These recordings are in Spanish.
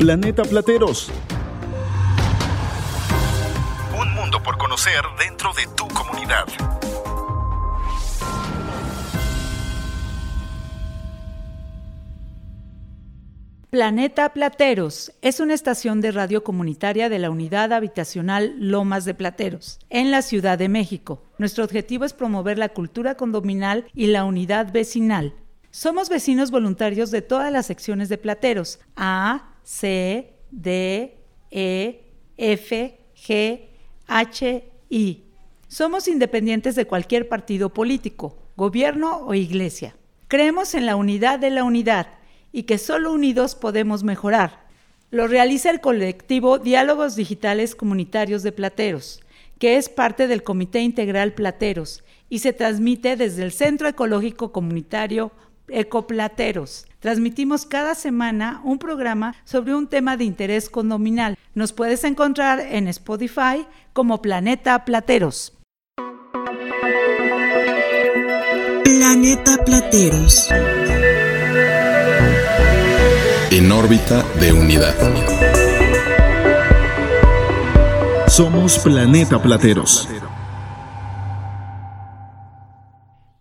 Planeta Plateros. Un mundo por conocer dentro de tu comunidad. Planeta Plateros es una estación de radio comunitaria de la unidad habitacional Lomas de Plateros, en la Ciudad de México. Nuestro objetivo es promover la cultura condominal y la unidad vecinal. Somos vecinos voluntarios de todas las secciones de Plateros, A, C, D, E, F, G, H, I. Somos independientes de cualquier partido político, gobierno o iglesia. Creemos en la unidad de la unidad y que solo unidos podemos mejorar. Lo realiza el colectivo Diálogos Digitales Comunitarios de Plateros, que es parte del Comité Integral Plateros y se transmite desde el Centro Ecológico Comunitario Ecoplateros. Transmitimos cada semana un programa sobre un tema de interés condominal. Nos puedes encontrar en Spotify como Planeta Plateros. Planeta Plateros. En órbita de unidad. Somos Planeta Plateros.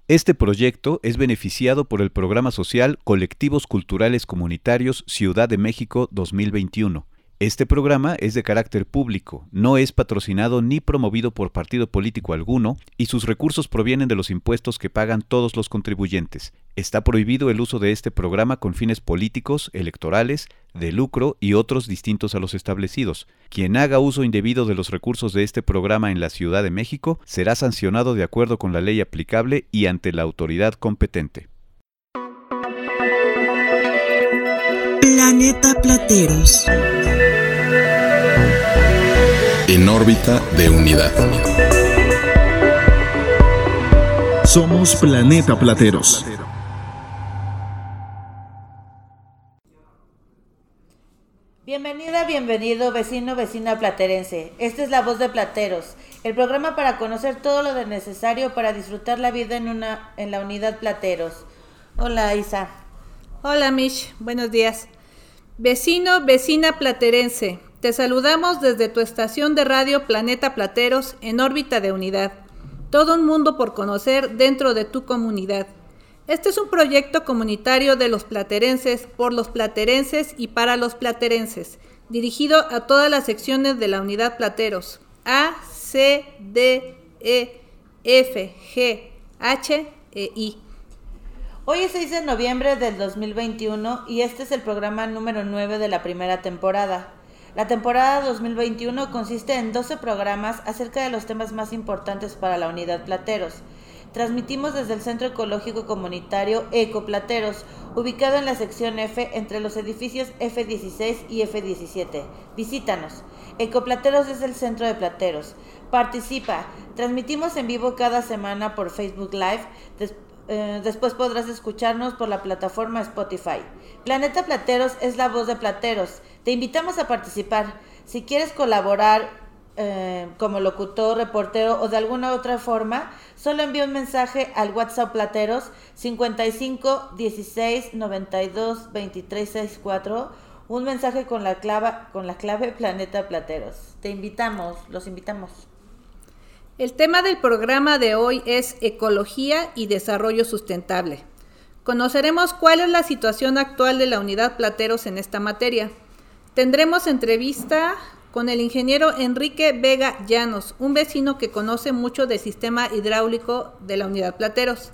Este proyecto es beneficiado por el programa social Colectivos Culturales Comunitarios Ciudad de México 2021. Este programa es de carácter público, no es patrocinado ni promovido por partido político alguno y sus recursos provienen de los impuestos que pagan todos los contribuyentes. Está prohibido el uso de este programa con fines políticos, electorales, de lucro y otros distintos a los establecidos. Quien haga uso indebido de los recursos de este programa en la Ciudad de México será sancionado de acuerdo con la ley aplicable y ante la autoridad competente. Planeta Plateros. En órbita de unidad. Somos Planeta Plateros. Bienvenida, bienvenido, vecino, vecina platerense. Esta es la voz de Plateros, el programa para conocer todo lo necesario para disfrutar la vida en, una, en la unidad Plateros. Hola, Isa. Hola, Mish. Buenos días. Vecino, vecina platerense. Te saludamos desde tu estación de radio Planeta Plateros en órbita de unidad. Todo un mundo por conocer dentro de tu comunidad. Este es un proyecto comunitario de los platerenses, por los platerenses y para los platerenses, dirigido a todas las secciones de la unidad Plateros, A, C, D, E, F, G, H e I. Hoy es 6 de noviembre del 2021 y este es el programa número 9 de la primera temporada. La temporada 2021 consiste en 12 programas acerca de los temas más importantes para la unidad Plateros. Transmitimos desde el Centro Ecológico Comunitario Ecoplateros, ubicado en la sección F entre los edificios F16 y F17. Visítanos. Ecoplateros es el centro de Plateros. Participa. Transmitimos en vivo cada semana por Facebook Live. Eh, después podrás escucharnos por la plataforma Spotify. Planeta Plateros es la voz de Plateros. Te invitamos a participar. Si quieres colaborar eh, como locutor, reportero o de alguna otra forma, solo envía un mensaje al WhatsApp Plateros 55 16 92 23 64. Un mensaje con la clave, con la clave Planeta Plateros. Te invitamos, los invitamos. El tema del programa de hoy es Ecología y Desarrollo Sustentable. Conoceremos cuál es la situación actual de la unidad Plateros en esta materia. Tendremos entrevista con el ingeniero Enrique Vega Llanos, un vecino que conoce mucho del sistema hidráulico de la unidad Plateros.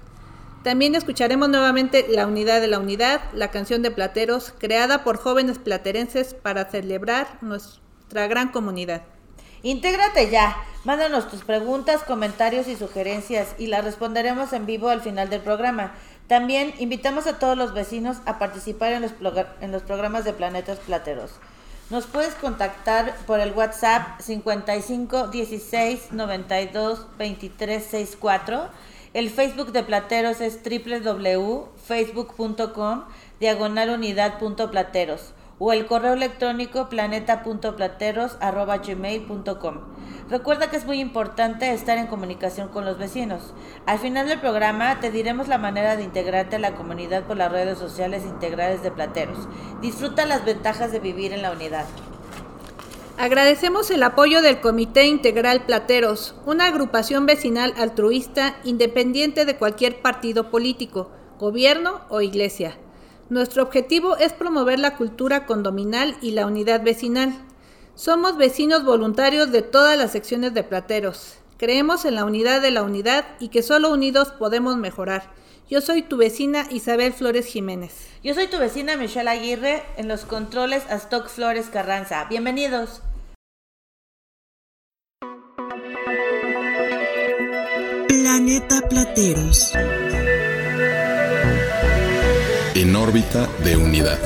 También escucharemos nuevamente La Unidad de la Unidad, la canción de Plateros, creada por jóvenes platerenses para celebrar nuestra gran comunidad. Intégrate ya. Mándanos tus preguntas, comentarios y sugerencias y las responderemos en vivo al final del programa. También invitamos a todos los vecinos a participar en los, en los programas de Planetas Plateros. Nos puedes contactar por el WhatsApp 55 16 92 23 64. El Facebook de Plateros es www.facebook.com diagonal o el correo electrónico planeta.plateros.gmail.com. Recuerda que es muy importante estar en comunicación con los vecinos. Al final del programa te diremos la manera de integrarte a la comunidad por las redes sociales integrales de Plateros. Disfruta las ventajas de vivir en la unidad. Agradecemos el apoyo del Comité Integral Plateros, una agrupación vecinal altruista independiente de cualquier partido político, gobierno o iglesia. Nuestro objetivo es promover la cultura condominal y la unidad vecinal. Somos vecinos voluntarios de todas las secciones de Plateros. Creemos en la unidad de la unidad y que solo unidos podemos mejorar. Yo soy tu vecina Isabel Flores Jiménez. Yo soy tu vecina Michelle Aguirre en los controles Astoc Flores Carranza. Bienvenidos. Planeta Plateros. En órbita de unidad.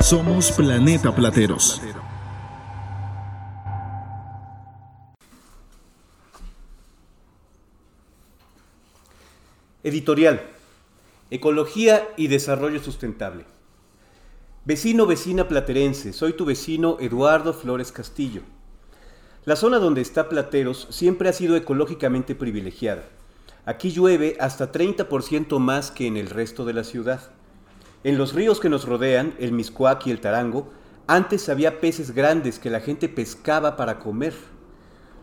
Somos Planeta Plateros. Editorial. Ecología y desarrollo sustentable. Vecino, vecina platerense, soy tu vecino Eduardo Flores Castillo. La zona donde está Plateros siempre ha sido ecológicamente privilegiada. Aquí llueve hasta 30% más que en el resto de la ciudad. En los ríos que nos rodean, el Miscuac y el Tarango, antes había peces grandes que la gente pescaba para comer.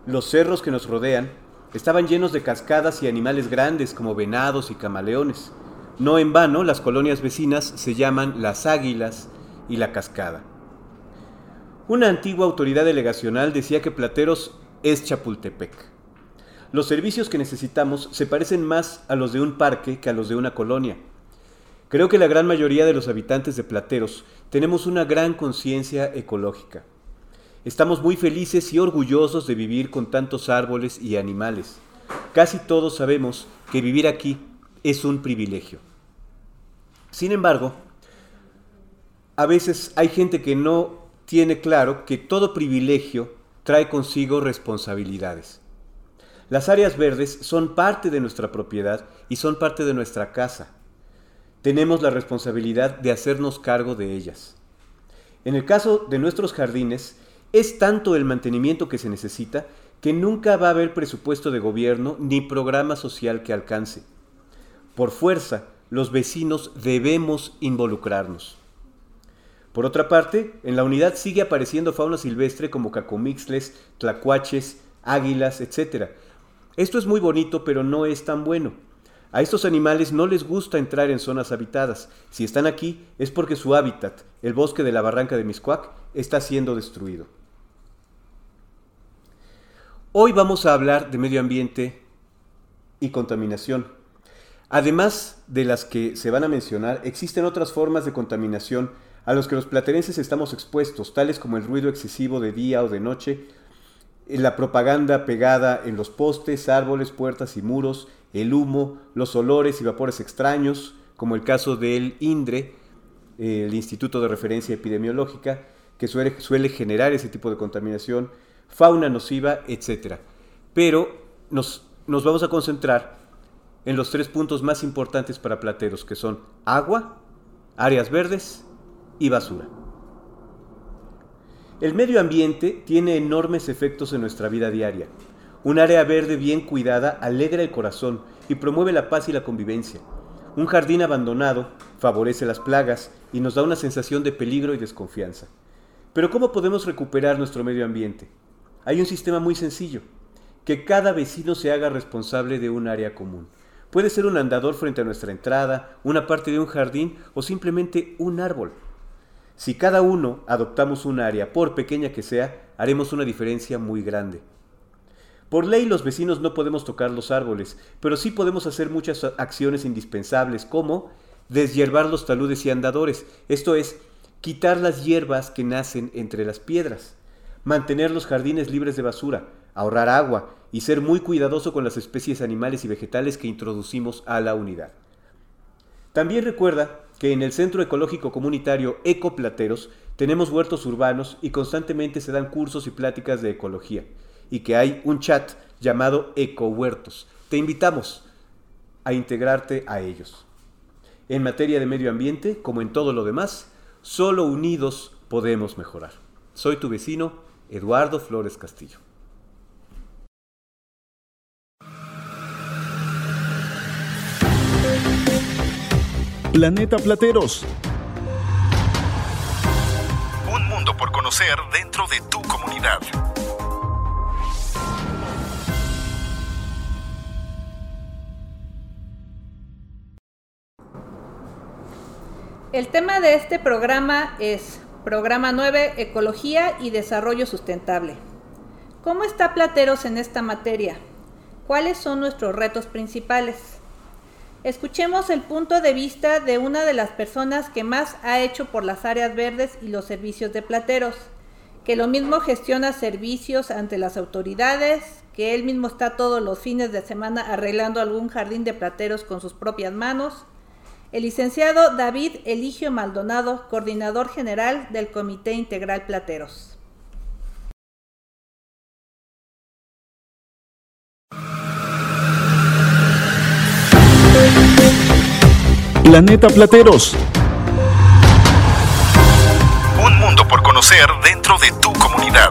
Los cerros que nos rodean estaban llenos de cascadas y animales grandes como venados y camaleones. No en vano, las colonias vecinas se llaman Las Águilas y La Cascada. Una antigua autoridad delegacional decía que Plateros es Chapultepec. Los servicios que necesitamos se parecen más a los de un parque que a los de una colonia. Creo que la gran mayoría de los habitantes de Plateros tenemos una gran conciencia ecológica. Estamos muy felices y orgullosos de vivir con tantos árboles y animales. Casi todos sabemos que vivir aquí es un privilegio. Sin embargo, a veces hay gente que no tiene claro que todo privilegio trae consigo responsabilidades. Las áreas verdes son parte de nuestra propiedad y son parte de nuestra casa. Tenemos la responsabilidad de hacernos cargo de ellas. En el caso de nuestros jardines, es tanto el mantenimiento que se necesita que nunca va a haber presupuesto de gobierno ni programa social que alcance. Por fuerza, los vecinos debemos involucrarnos. Por otra parte, en la unidad sigue apareciendo fauna silvestre como cacomixles, tlacuaches, águilas, etc. Esto es muy bonito, pero no es tan bueno. A estos animales no les gusta entrar en zonas habitadas. Si están aquí es porque su hábitat, el bosque de la barranca de Miscuac, está siendo destruido. Hoy vamos a hablar de medio ambiente y contaminación. Además de las que se van a mencionar, existen otras formas de contaminación a los que los platerenses estamos expuestos, tales como el ruido excesivo de día o de noche, la propaganda pegada en los postes, árboles, puertas y muros, el humo, los olores y vapores extraños, como el caso del INDRE, el Instituto de Referencia Epidemiológica, que suele, suele generar ese tipo de contaminación, fauna nociva, etc. Pero nos, nos vamos a concentrar en los tres puntos más importantes para plateros, que son agua, áreas verdes y basura. El medio ambiente tiene enormes efectos en nuestra vida diaria. Un área verde bien cuidada alegra el corazón y promueve la paz y la convivencia. Un jardín abandonado favorece las plagas y nos da una sensación de peligro y desconfianza. Pero ¿cómo podemos recuperar nuestro medio ambiente? Hay un sistema muy sencillo, que cada vecino se haga responsable de un área común. Puede ser un andador frente a nuestra entrada, una parte de un jardín o simplemente un árbol. Si cada uno adoptamos un área, por pequeña que sea, haremos una diferencia muy grande. Por ley los vecinos no podemos tocar los árboles, pero sí podemos hacer muchas acciones indispensables como deshiervar los taludes y andadores, esto es, quitar las hierbas que nacen entre las piedras, mantener los jardines libres de basura, ahorrar agua y ser muy cuidadoso con las especies animales y vegetales que introducimos a la unidad. También recuerda que en el Centro Ecológico Comunitario Ecoplateros tenemos huertos urbanos y constantemente se dan cursos y pláticas de ecología, y que hay un chat llamado Ecohuertos. Te invitamos a integrarte a ellos. En materia de medio ambiente, como en todo lo demás, solo unidos podemos mejorar. Soy tu vecino, Eduardo Flores Castillo. Planeta Plateros. Un mundo por conocer dentro de tu comunidad. El tema de este programa es Programa 9, Ecología y Desarrollo Sustentable. ¿Cómo está Plateros en esta materia? ¿Cuáles son nuestros retos principales? Escuchemos el punto de vista de una de las personas que más ha hecho por las áreas verdes y los servicios de Plateros, que lo mismo gestiona servicios ante las autoridades, que él mismo está todos los fines de semana arreglando algún jardín de Plateros con sus propias manos, el licenciado David Eligio Maldonado, coordinador general del Comité Integral Plateros. Planeta Plateros. Un mundo por conocer dentro de tu comunidad.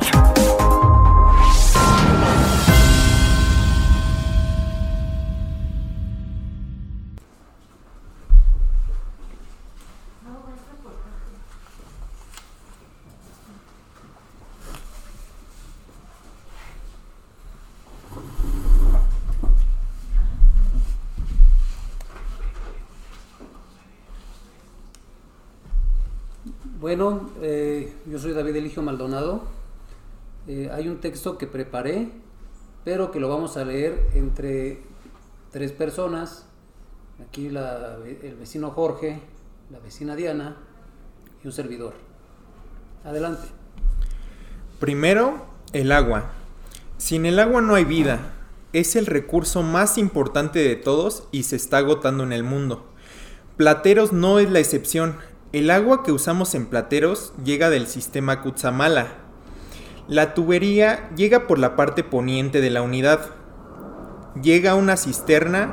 Bueno, eh, yo soy David Eligio Maldonado. Eh, hay un texto que preparé, pero que lo vamos a leer entre tres personas. Aquí la- el vecino Jorge, la vecina Diana y un servidor. Adelante. Primero, el agua. Sin el agua no hay vida. Es el recurso más importante de todos y se está agotando en el mundo. Plateros no es la excepción. El agua que usamos en Plateros llega del sistema Cutzamala. La tubería llega por la parte poniente de la unidad. Llega a una cisterna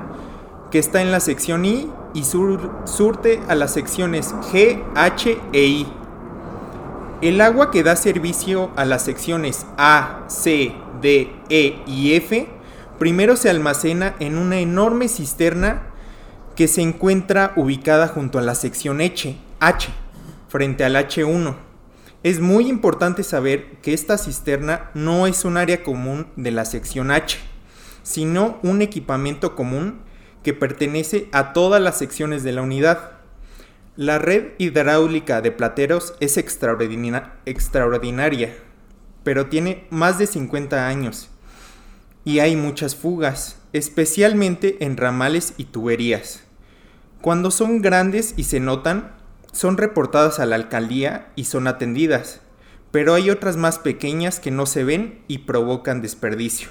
que está en la sección I y sur- surte a las secciones G, H e I. El agua que da servicio a las secciones A, C, D, E y F primero se almacena en una enorme cisterna que se encuentra ubicada junto a la sección H, H, frente al H1. Es muy importante saber que esta cisterna no es un área común de la sección H, sino un equipamiento común que pertenece a todas las secciones de la unidad. La red hidráulica de Plateros es extraordina- extraordinaria, pero tiene más de 50 años y hay muchas fugas, especialmente en ramales y tuberías. Cuando son grandes y se notan, son reportadas a la alcaldía y son atendidas, pero hay otras más pequeñas que no se ven y provocan desperdicio.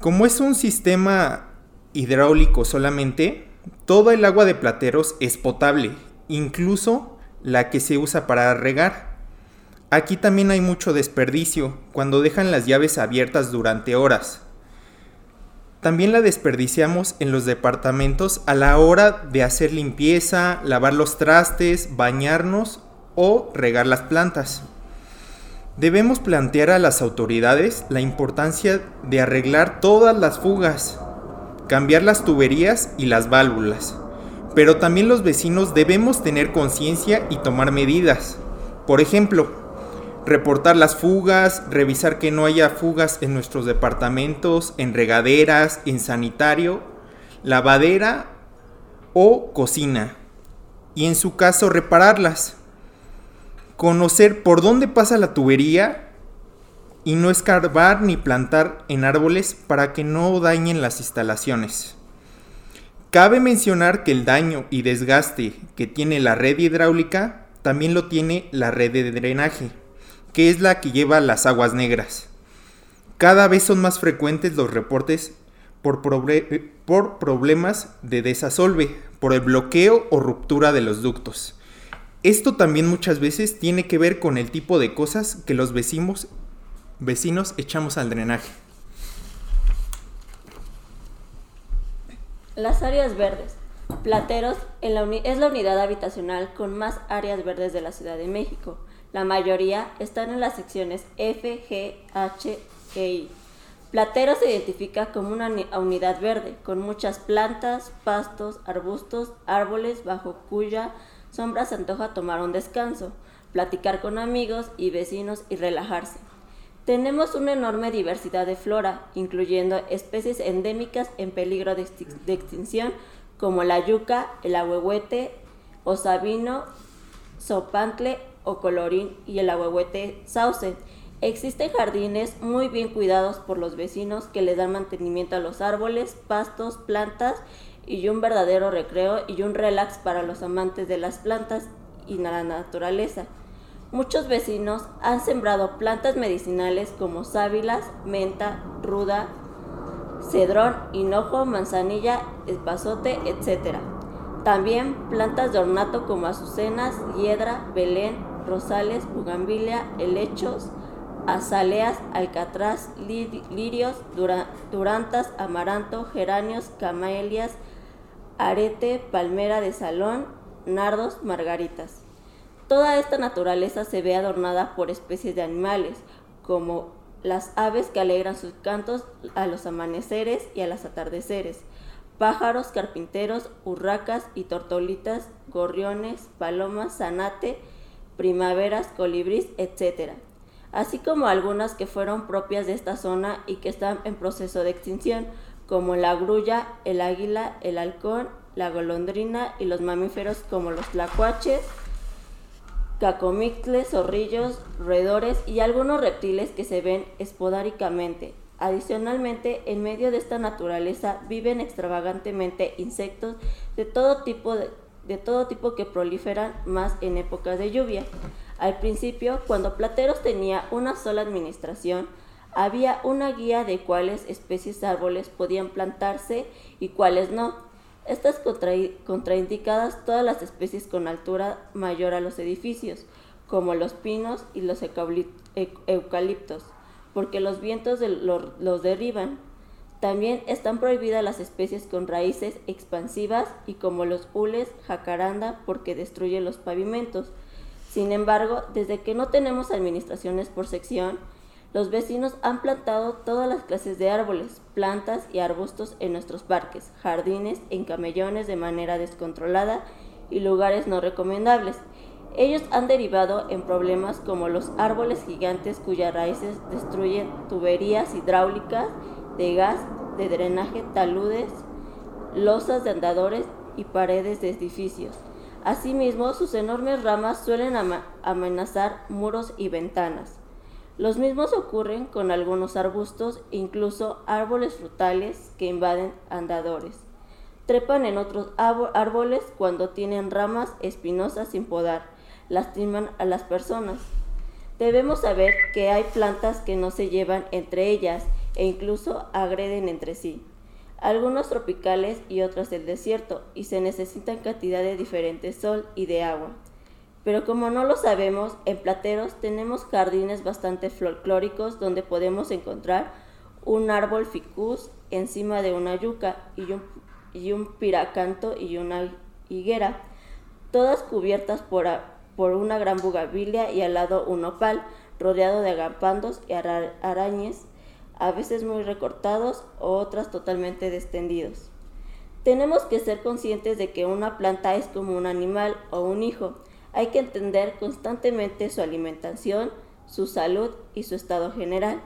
Como es un sistema hidráulico solamente, toda el agua de plateros es potable, incluso la que se usa para regar. Aquí también hay mucho desperdicio cuando dejan las llaves abiertas durante horas. También la desperdiciamos en los departamentos a la hora de hacer limpieza, lavar los trastes, bañarnos o regar las plantas. Debemos plantear a las autoridades la importancia de arreglar todas las fugas, cambiar las tuberías y las válvulas. Pero también los vecinos debemos tener conciencia y tomar medidas. Por ejemplo, reportar las fugas, revisar que no haya fugas en nuestros departamentos, en regaderas, en sanitario, lavadera o cocina. Y en su caso repararlas. Conocer por dónde pasa la tubería y no escarbar ni plantar en árboles para que no dañen las instalaciones. Cabe mencionar que el daño y desgaste que tiene la red hidráulica también lo tiene la red de drenaje, que es la que lleva las aguas negras. Cada vez son más frecuentes los reportes por, por problemas de desasolve, por el bloqueo o ruptura de los ductos. Esto también muchas veces tiene que ver con el tipo de cosas que los vecinos, vecinos echamos al drenaje. Las áreas verdes. Plateros es la unidad habitacional con más áreas verdes de la Ciudad de México. La mayoría están en las secciones F, G, H e I. Plateros se identifica como una unidad verde, con muchas plantas, pastos, arbustos, árboles bajo cuya sombra se antoja tomar un descanso, platicar con amigos y vecinos y relajarse. Tenemos una enorme diversidad de flora, incluyendo especies endémicas en peligro de, extinción como la yuca, el ahuehuete, osabino, sopantle o colorín y el ahuehuete sauce. Existen jardines muy bien cuidados por los vecinos que le dan mantenimiento a los árboles, pastos, plantas y un verdadero recreo y un relax para los amantes de las plantas y la naturaleza. Muchos vecinos han sembrado plantas medicinales como sábilas, menta, ruda, cedrón, hinojo, manzanilla, espazote, etc. También plantas de ornato como azucenas, hiedra, belén, rosales, bugambilia, helechos, azaleas, alcatraz, lirios, durantas, amaranto, geranios, camelias, arete, palmera de salón, nardos, margaritas. Toda esta naturaleza se ve adornada por especies de animales, como las aves que alegran sus cantos a los amaneceres y a los atardeceres, pájaros, carpinteros, urracas y tortolitas, gorriones, palomas, zanate, primaveras, colibrís, etc. Así como algunas que fueron propias de esta zona y que están en proceso de extinción, como la grulla, el águila, el halcón, la golondrina y los mamíferos como los tlacuaches, cacomictles, zorrillos, roedores y algunos reptiles que se ven esporádicamente. Adicionalmente, en medio de esta naturaleza viven extravagantemente insectos de todo tipo de, todo tipo que proliferan más en épocas de lluvia. Al principio, cuando Plateros tenía una sola administración, había una guía de cuáles especies de árboles podían plantarse y cuáles no. Estas contraindicadas todas las especies con altura mayor a los edificios, como los pinos y los eucaliptos, porque los vientos los derriban. También están prohibidas las especies con raíces expansivas y como los hules, jacaranda, porque destruyen los pavimentos. Sin embargo, desde que no tenemos administraciones por sección, los vecinos han plantado todas las clases de árboles, plantas y arbustos en nuestros parques, jardines, en camellones de manera descontrolada y lugares no recomendables. Ellos han derivado en problemas como los árboles gigantes cuyas raíces destruyen tuberías hidráulicas de gas, de drenaje, taludes, losas de andadores y paredes de edificios. Asimismo, sus enormes ramas suelen amenazar muros y ventanas. Los mismos ocurren con algunos arbustos e incluso árboles frutales que invaden andadores. Trepan en otros árboles cuando tienen ramas espinosas sin podar, lastiman a las personas. Debemos saber que hay plantas que no se llevan entre ellas e incluso agreden entre sí. Algunos tropicales y otros del desierto, y se necesitan cantidad de diferente sol y de agua. Pero como no lo sabemos, en Plateros tenemos jardines bastante folclóricos donde podemos encontrar un árbol ficus encima de una yuca y un, piracanto y una higuera, todas cubiertas por, por una gran bugabilia y al lado un opal, rodeado de agapandos y arañes, a veces muy recortados o otras totalmente descendidos. Tenemos que ser conscientes de que una planta es como un animal o un hijo, hay que entender constantemente su alimentación, su salud y su estado general.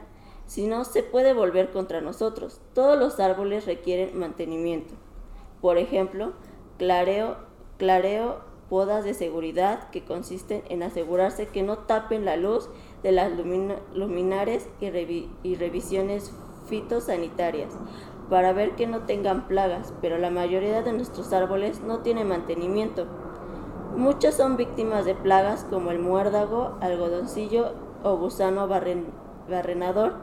Si no, se puede volver contra nosotros. Todos los árboles requieren mantenimiento. Por ejemplo, clareo, clareo, podas de seguridad que consisten en asegurarse que no tapen la luz de las luminares y, revisiones fitosanitarias para ver que no tengan plagas, pero la mayoría de nuestros árboles no tienen mantenimiento Muchas son víctimas de plagas como el muérdago, algodoncillo o gusano barrenador.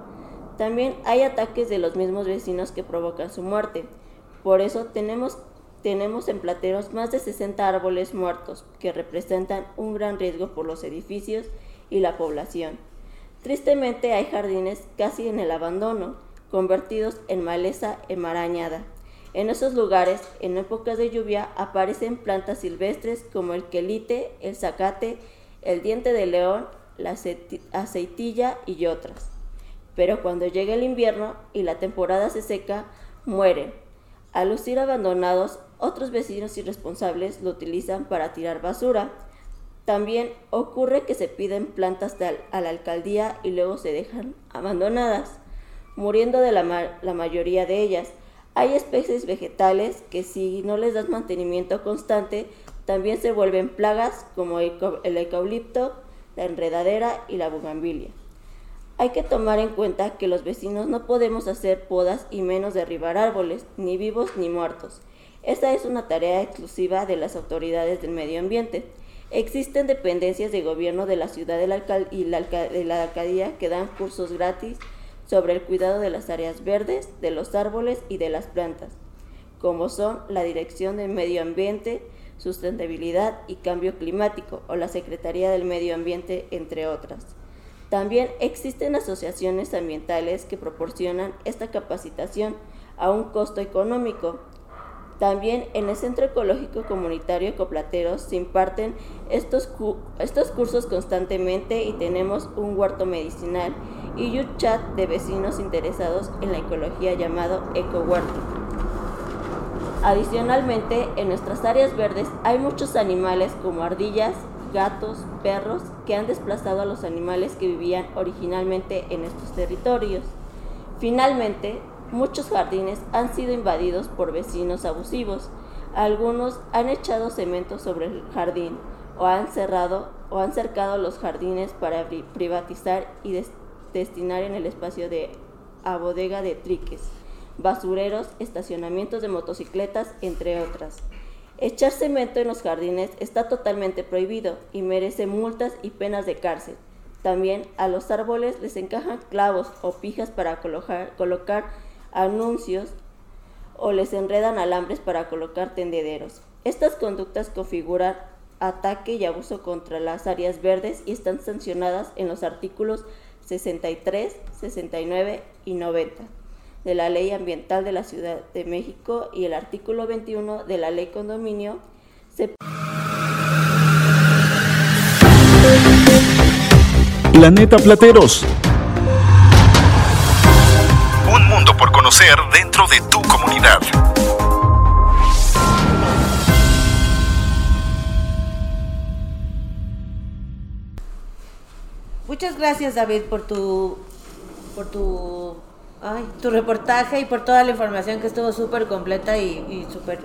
También hay ataques de los mismos vecinos que provocan su muerte. Por eso tenemos, tenemos en Plateros más de 60 árboles muertos que representan un gran riesgo por los edificios y la población. Tristemente hay jardines casi en el abandono, convertidos en maleza enmarañada. En esos lugares, en épocas de lluvia, aparecen plantas silvestres como el quelite, el zacate, el diente de león, la aceitilla y otras. Pero cuando llega el invierno y la temporada se seca, mueren. Al lucir abandonados, otros vecinos irresponsables lo utilizan para tirar basura. También ocurre que se piden plantas a la alcaldía y luego se dejan abandonadas, muriendo de la, mayoría de ellas. Hay especies vegetales que si no les das mantenimiento constante, también se vuelven plagas como el eucalipto, la enredadera y la bugambilia. Hay que tomar en cuenta que los vecinos no podemos hacer podas y menos derribar árboles, ni vivos ni muertos. Esta es una tarea exclusiva de las autoridades del medio ambiente. Existen dependencias de gobierno de la ciudad y de la alcaldía que dan cursos gratis sobre el cuidado de las áreas verdes, de los árboles y de las plantas, como son la Dirección del Medio Ambiente, Sustentabilidad y Cambio Climático o la Secretaría del Medio Ambiente, entre otras. También existen asociaciones ambientales que proporcionan esta capacitación a un costo económico. También en el Centro Ecológico Comunitario Coplateros se imparten estos, estos cursos constantemente y tenemos un huerto medicinal y un chat de vecinos interesados en la ecología llamado Eco Huerto. Adicionalmente, en nuestras áreas verdes hay muchos animales como ardillas, gatos, perros que han desplazado a los animales que vivían originalmente en estos territorios. Finalmente, muchos jardines han sido invadidos por vecinos abusivos. Algunos han echado cemento sobre el jardín o han cerrado o han cercado los jardines para privatizar y destinar en el espacio de a bodega de triques basureros, estacionamientos de motocicletas, entre otras. Echar cemento en los jardines está totalmente prohibido y merece multas y penas de cárcel. También a los árboles les encajan clavos o pijas para colocar, colocar anuncios o les enredan alambres para colocar tendederos. Estas conductas configuran ataque y abuso contra las áreas verdes y están sancionadas en los artículos 63, 69 y 90 de la Ley Ambiental de la Ciudad de México y el artículo 21 de la Ley Condominio se... Planeta Plateros. Conocer dentro de tu comunidad. Muchas gracias David por tu por tu Ay, tu reportaje y por toda la información que estuvo súper completa y, súper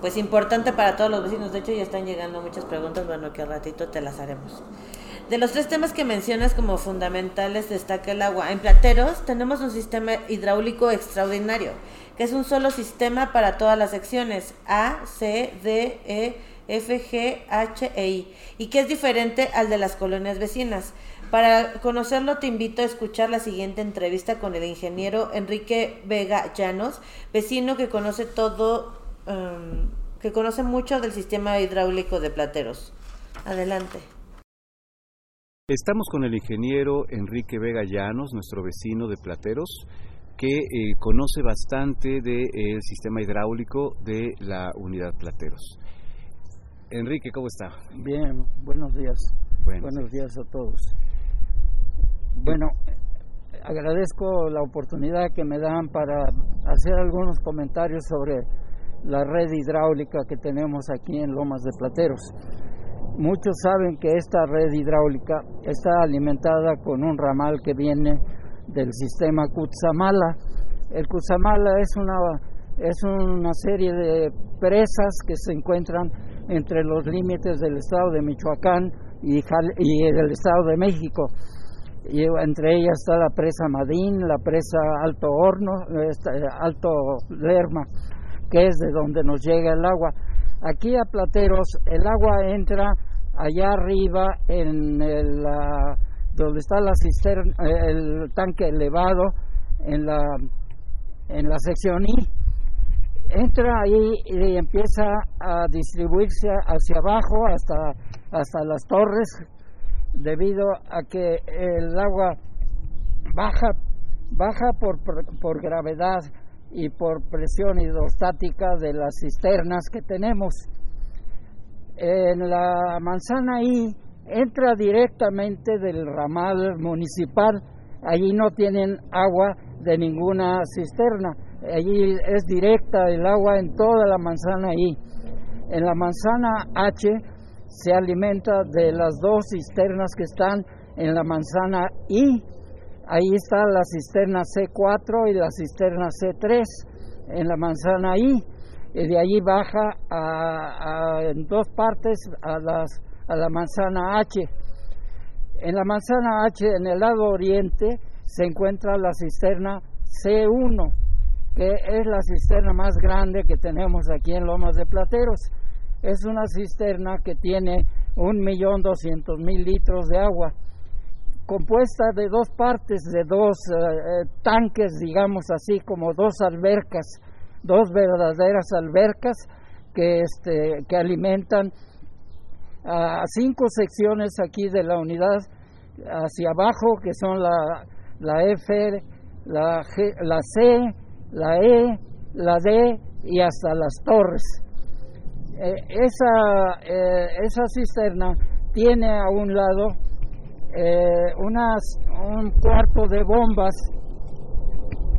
pues importante para todos los vecinos. De hecho, ya están llegando muchas preguntas, bueno, que al ratito te las haremos. De los tres temas que mencionas como fundamentales destaca el agua. En Plateros tenemos un sistema hidráulico extraordinario, que es un solo sistema para todas las secciones A, C, D, E, F, G, H e I, y que es diferente al de las colonias vecinas. Para conocerlo te invito a escuchar la siguiente entrevista con el ingeniero Enrique Vega Llanos, vecino que conoce todo, em, que conoce mucho del sistema hidráulico de Plateros. Adelante. Estamos con el ingeniero Enrique Vega Llanos, nuestro vecino de Plateros, que eh, conoce bastante del sistema hidráulico de la unidad Plateros. Enrique, ¿cómo está? Bien, buenos días. buenos días a todos. Bueno, agradezco la oportunidad que me dan para hacer algunos comentarios sobre la red hidráulica que tenemos aquí en Lomas de Plateros. Muchos saben que esta red hidráulica está alimentada con un ramal que viene del sistema Cutzamala. El Cutzamala es una, es una serie de presas que se encuentran entre los límites del estado de Michoacán y, y el estado de México y entre ellas está la presa Madín, la presa Alto Horno, Alto Lerma, que es de donde nos llega el agua. Aquí a Plateros el agua entra allá arriba en el, donde está la cisterna, eh, el tanque elevado en la en la sección I. Entra ahí y empieza a distribuirse hacia abajo hasta hasta las torres debido a que el agua baja, baja por, por, gravedad y por presión hidrostática de las cisternas que tenemos. En la manzana I entra directamente del ramal municipal, allí no tienen agua de ninguna cisterna, allí es directa el agua en toda la manzana I. En la manzana H se alimenta de las dos cisternas que están en la manzana I. Ahí está la cisterna C4 y la cisterna C3 en la manzana I. Y de allí baja a, en dos partes a, las, a la manzana H. En la manzana H, en el lado oriente, se encuentra la cisterna C1, que es la cisterna más grande que tenemos aquí en Lomas de Plateros. Es una cisterna que tiene un millón doscientos mil litros de agua, compuesta de dos partes, de dos eh, eh, tanques, digamos así, como dos albercas, dos verdaderas albercas que, este, que alimentan a cinco secciones aquí de la unidad hacia abajo, que son la, la F, la, G, la C, la E, la D y hasta las torres. Eh, esa, esa cisterna tiene a un lado eh, unas, un cuarto de bombas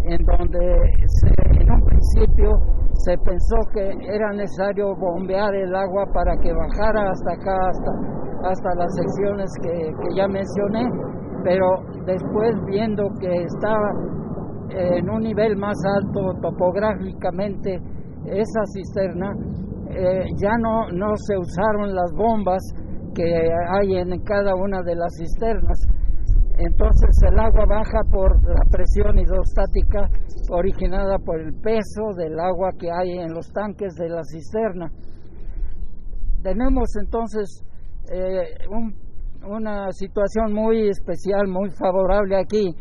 en donde en un principio se pensó que era necesario bombear el agua para que bajara hasta acá, hasta, hasta las secciones que, que ya mencioné, pero después viendo que estaba en un nivel más alto topográficamente esa cisterna, eh, ya no, no se usaron las bombas que hay en cada una de las cisternas. Entonces el agua baja por la presión hidrostática originada por el peso del agua que hay en los tanques de la cisterna. Tenemos entonces eh, una situación muy especial, muy favorable aquí,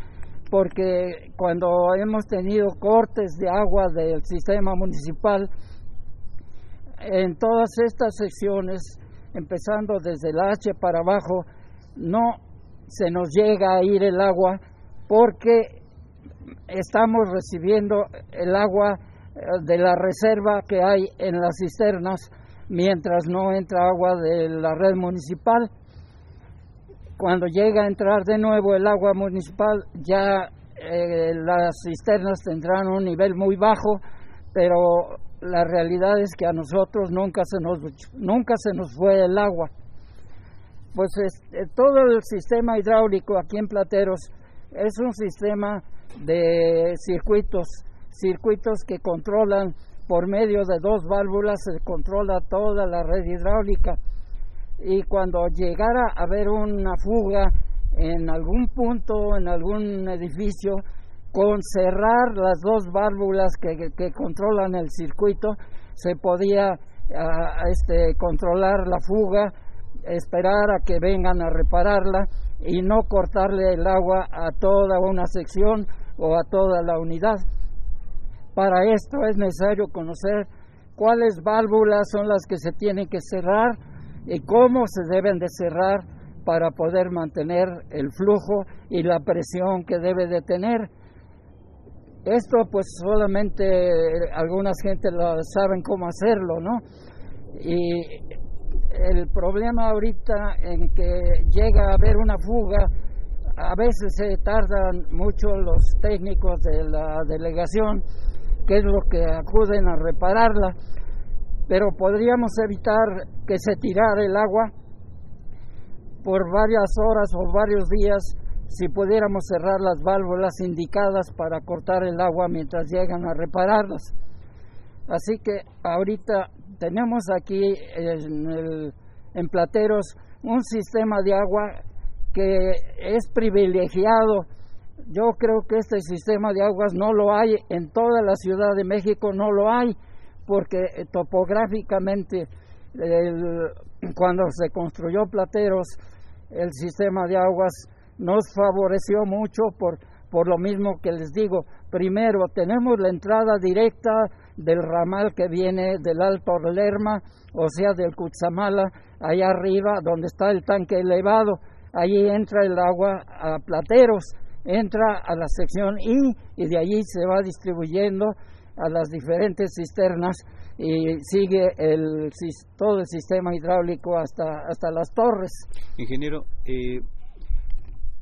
porque cuando hemos tenido cortes de agua del sistema municipal, en todas estas secciones, empezando desde el H para abajo, no se nos llega a ir el agua porque estamos recibiendo el agua eh, de la reserva que hay en las cisternas mientras no entra agua de la red municipal. Cuando llega a entrar de nuevo el agua municipal, ya eh, las cisternas tendrán un nivel muy bajo, pero la realidad es que a nosotros nunca se nos, nunca se nos fue el agua. Pues este, todo el sistema hidráulico aquí en Plateros es un sistema de circuitos, circuitos que controlan por medio de dos válvulas, se controla toda la red hidráulica. Y cuando llegara a haber una fuga en algún punto, en algún edificio, con cerrar las dos válvulas que, controlan el circuito se podía este, controlar la fuga, esperar a que vengan a repararla y no cortarle el agua a toda una sección o a toda la unidad. Para esto es necesario conocer cuáles válvulas son las que se tienen que cerrar y cómo se deben de cerrar para poder mantener el flujo y la presión que debe de tener. Esto pues solamente algunas gente lo saben cómo hacerlo, ¿no? Y el problema ahorita en que llega a haber una fuga, a veces se tardan mucho los técnicos de la delegación, que es lo que acuden a repararla, pero podríamos evitar que se tirara el agua por varias horas o varios días si pudiéramos cerrar las válvulas indicadas para cortar el agua mientras llegan a repararlas. Así que ahorita tenemos aquí en, en Plateros un sistema de agua que es privilegiado. Yo creo que este sistema de aguas no lo hay en toda la Ciudad de México, no lo hay, porque topográficamente cuando se construyó Plateros, el sistema de aguas nos favoreció mucho por, por lo mismo que les digo. Primero, tenemos la entrada directa del ramal que viene del Alto Lerma, o sea, del Cutzamala, allá arriba, donde está el tanque elevado. Allí entra el agua a plateros, entra a la sección I y de allí se va distribuyendo a las diferentes cisternas y sigue el, todo el sistema hidráulico hasta, hasta las torres. Ingeniero, eh,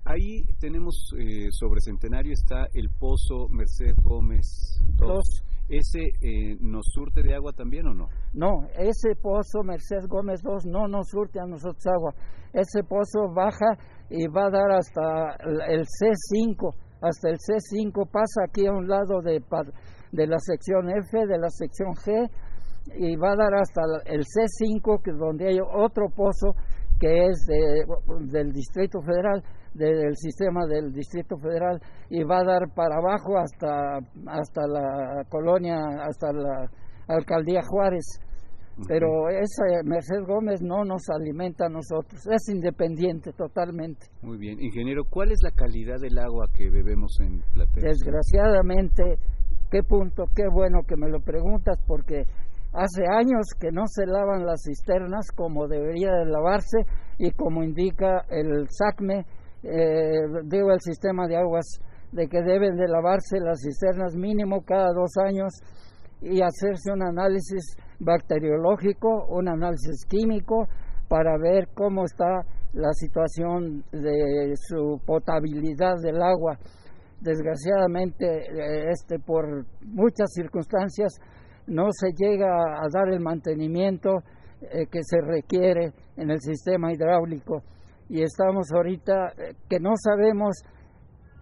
ahí tenemos eh, sobre Centenario está el pozo Merced Gómez 2. ¿Ese eh, nos surte de agua también o no? No, ese pozo Merced Gómez 2 no nos surte a nosotros agua. Ese pozo baja y va a dar hasta el C5, hasta el C5, pasa aquí a un lado de, de la sección F, de la sección G, y va a dar hasta el C5, que donde hay otro pozo que es de, del Distrito Federal, del sistema del Distrito Federal, y va a dar para abajo hasta, hasta la colonia, hasta la alcaldía Juárez. Pero esa Mercedes Gómez no nos alimenta a nosotros, es independiente totalmente. Muy bien, ingeniero, ¿cuál es la calidad del agua que bebemos en Plateros? Desgraciadamente, qué punto, qué bueno que me lo preguntas, porque Hace años que no se lavan las cisternas como debería de lavarse y como indica el SACME, eh, digo el sistema de aguas, de que deben de lavarse las cisternas mínimo cada dos años y hacerse un análisis bacteriológico, un análisis químico para ver cómo está la situación de su potabilidad del agua. Desgraciadamente, eh, este por muchas circunstancias no se llega a dar el mantenimiento eh, que se requiere en el sistema hidráulico y estamos ahorita eh, que no sabemos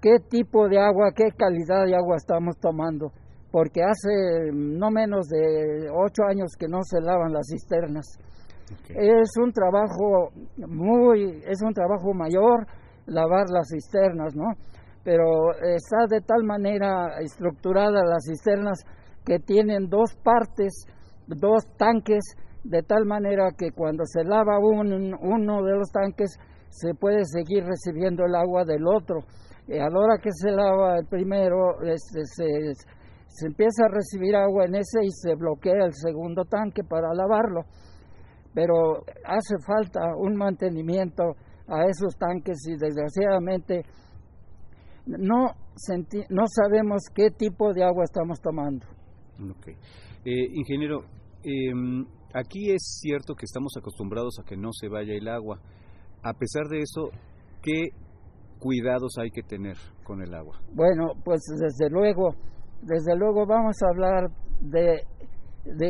qué tipo de agua, qué calidad de agua estamos tomando, porque hace no menos de ocho años que no se lavan las cisternas. Es un trabajo muy, es un trabajo mayor lavar las cisternas, ¿no? Pero está de tal manera estructurada las cisternas que tienen dos partes, dos tanques, de tal manera que cuando se lava uno de los tanques se puede seguir recibiendo el agua del otro. Y a la hora que se lava el primero, este, se, se empieza a recibir agua en ese y se bloquea el segundo tanque para lavarlo. Pero hace falta un mantenimiento a esos tanques y desgraciadamente no, no sabemos qué tipo de agua estamos tomando. Eh, ingeniero, em, aquí es cierto que estamos acostumbrados a que no se vaya el agua. A pesar de eso, ¿qué cuidados hay que tener con el agua? Bueno, pues desde luego, desde luego vamos a hablar de,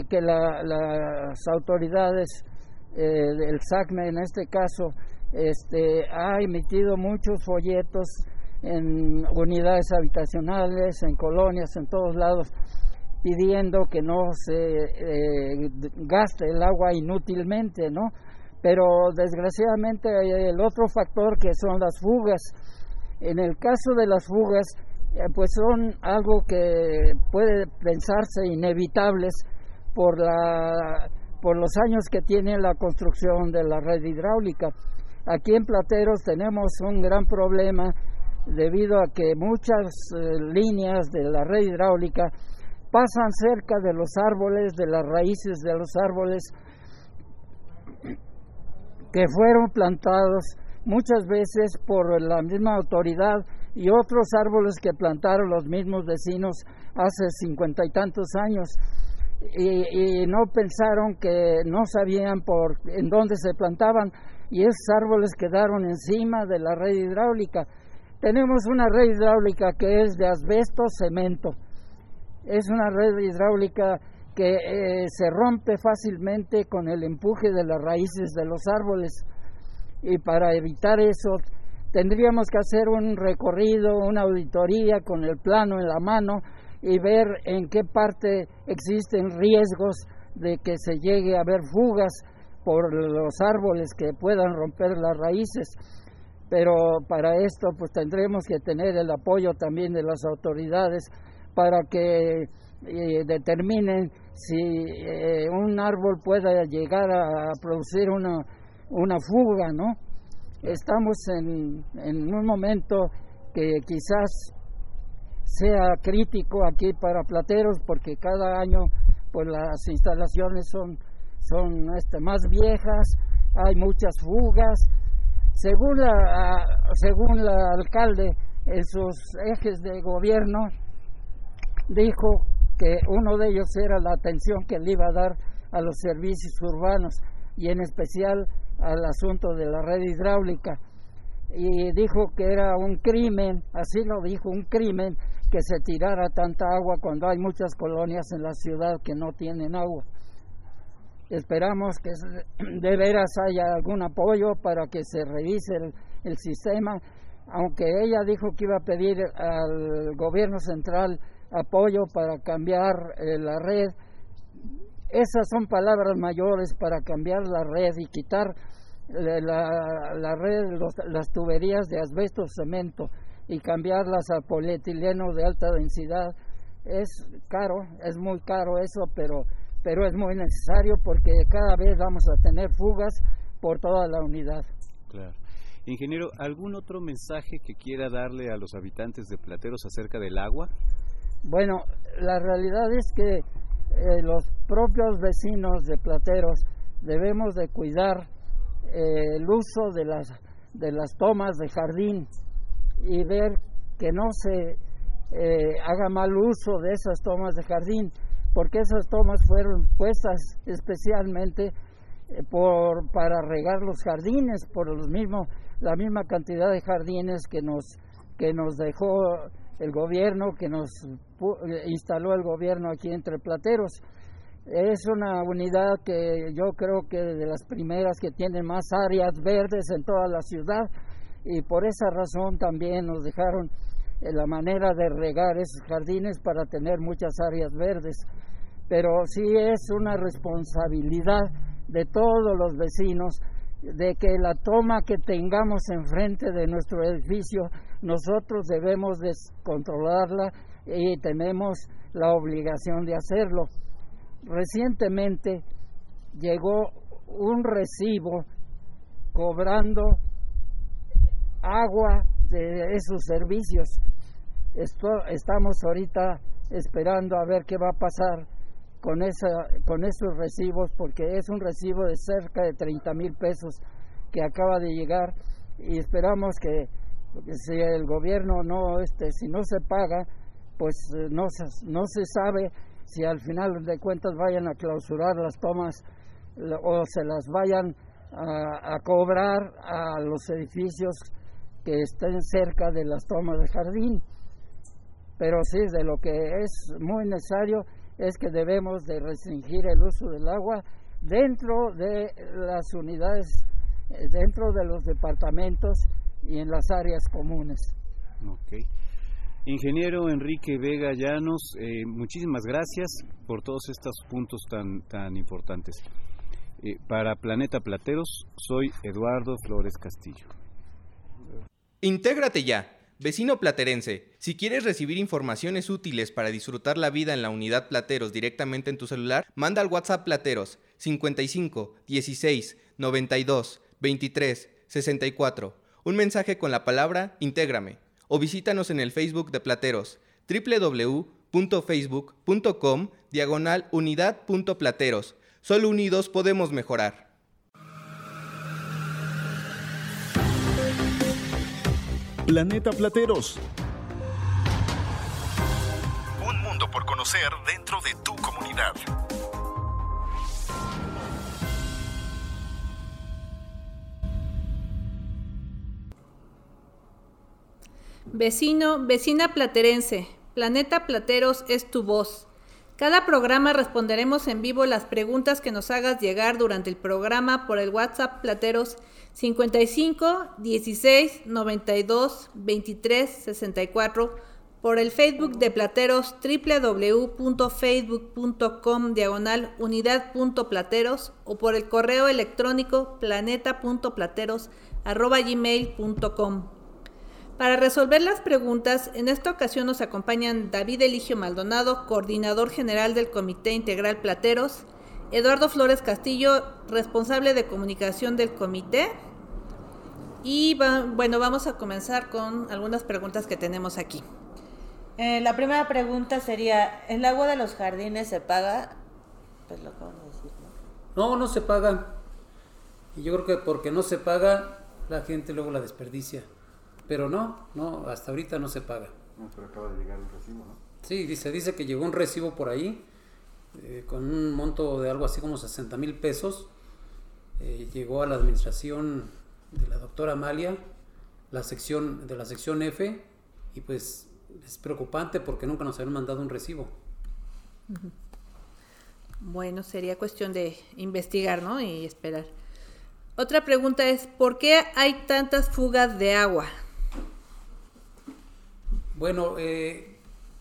que las autoridades, eh, el SACME en este caso, este, ha emitido muchos folletos en unidades habitacionales, en colonias, en todos lados, pidiendo que no se eh, gaste el agua inútilmente, ¿no? Pero desgraciadamente hay el otro factor que son las fugas. En el caso de las fugas, eh, pues son algo que puede pensarse inevitables por la por los años que tiene la construcción de la red hidráulica. Aquí en Plateros tenemos un gran problema debido a que muchas eh, líneas de la red hidráulica pasan cerca de los árboles, de las raíces de los árboles que fueron plantados muchas veces por la misma autoridad y otros árboles que plantaron los mismos vecinos hace cincuenta y tantos años y, no pensaron que no sabían por en dónde se plantaban y esos árboles quedaron encima de la red hidráulica. Tenemos una red hidráulica que es de asbesto, cemento es una red hidráulica que eh, se rompe fácilmente con el empuje de las raíces de los árboles y para evitar eso tendríamos que hacer un recorrido, una auditoría con el plano en la mano y ver en qué parte existen riesgos de que se llegue a haber fugas por los árboles que puedan romper las raíces. Pero para esto pues tendremos que tener el apoyo también de las autoridades para que eh, determinen si eh, un árbol pueda llegar a, producir una, una fuga, ¿no? Estamos en, en un momento que quizás sea crítico aquí para plateros porque cada año pues las instalaciones son son este, más viejas, hay muchas fugas. Según la según el alcalde en sus ejes de gobierno dijo que uno de ellos era la atención que le iba a dar a los servicios urbanos y en especial al asunto de la red hidráulica. Y dijo que era un crimen, así lo dijo, un crimen que se tirara tanta agua cuando hay muchas colonias en la ciudad que no tienen agua. Esperamos que de veras haya algún apoyo para que se revise el, sistema, aunque ella dijo que iba a pedir al gobierno central apoyo para cambiar eh, la red. Esas son palabras mayores para cambiar la red y quitar eh, la, la red, las tuberías de asbesto cemento y cambiarlas a polietileno de alta densidad. Es caro, es muy caro eso, pero, pero es muy necesario porque cada vez vamos a tener fugas por toda la unidad. Claro. Ingeniero, ¿algún otro mensaje que quiera darle a los habitantes de Plateros acerca del agua? Bueno, la realidad es que eh, los propios vecinos de Plateros debemos de cuidar eh, el uso de las, de las tomas de jardín y ver que no se eh, haga mal uso de esas tomas de jardín, porque esas tomas fueron puestas especialmente por, para regar los jardines, por los mismos, la misma cantidad de jardines que nos, que nos dejó el gobierno, que nos instaló el gobierno aquí entre Plateros. Es una unidad que yo creo que de las primeras que tiene más áreas verdes en toda la ciudad y por esa razón también nos dejaron eh, la manera de regar esos jardines para tener muchas áreas verdes. Pero sí es una responsabilidad de todos los vecinos de que la toma que tengamos enfrente de nuestro edificio nosotros debemos descontrolarla y tenemos la obligación de hacerlo. Recientemente llegó un recibo cobrando agua de esos servicios. Estamos ahorita esperando a ver qué va a pasar con, esa, con esos recibos, porque es un recibo de cerca de 30 mil pesos que acaba de llegar y esperamos que, si el gobierno no, este, si no se paga, pues eh, no se, no se sabe si al final de cuentas vayan a clausurar las tomas o se las vayan a, a cobrar a los edificios que estén cerca de las tomas de jardín. Pero sí, de lo que es muy necesario es que debemos de restringir el uso del agua dentro de las unidades, eh, dentro de los departamentos y en las áreas comunes. Okay. Ingeniero Enrique Vega Llanos, eh, muchísimas gracias por todos estos puntos tan, tan importantes. Eh, para Planeta Plateros, soy Eduardo Flores Castillo. Intégrate ya, vecino platerense. Si quieres recibir informaciones útiles para disfrutar la vida en la unidad Plateros directamente en tu celular, manda al WhatsApp Plateros 55 16 92 23 64 un mensaje con la palabra Intégrame o visítanos en el Facebook de Plateros www.facebook.com diagonal unidad.plateros. Solo unidos podemos mejorar. Planeta Plateros. Un mundo por conocer dentro de tu comunidad. Vecino, vecina platerense, Planeta Plateros es tu voz. Cada programa responderemos en vivo las preguntas que nos hagas llegar durante el programa por el WhatsApp Plateros 55 16 92 23 64 por el Facebook de Plateros www.facebook.com diagonal unidad.plateros o por el correo electrónico planeta.plateros arroba. Para resolver las preguntas, en esta ocasión nos acompañan David Eligio Maldonado, coordinador general del Comité Integral Plateros, Eduardo Flores Castillo, responsable de comunicación del comité. Y bueno, vamos a comenzar con algunas preguntas que tenemos aquí. Eh, la primera pregunta sería, ¿el agua de los jardines se paga? Pues lo acabo de decir, ¿no? No, no se paga. Y yo creo que porque no se paga, la gente luego la desperdicia. Pero no, no, hasta ahorita no se paga. No, pero acaba de llegar un recibo, ¿no? Sí, dice, dice que llegó un recibo por ahí eh, con un monto de algo así como 60 mil pesos. Eh, llegó a la administración de la doctora Amalia, la sección, de la sección F, y pues es preocupante porque nunca nos habían mandado un recibo. Bueno, sería cuestión de investigar, ¿no? Y esperar. Otra pregunta es, ¿por qué hay tantas fugas de agua? Bueno, eh,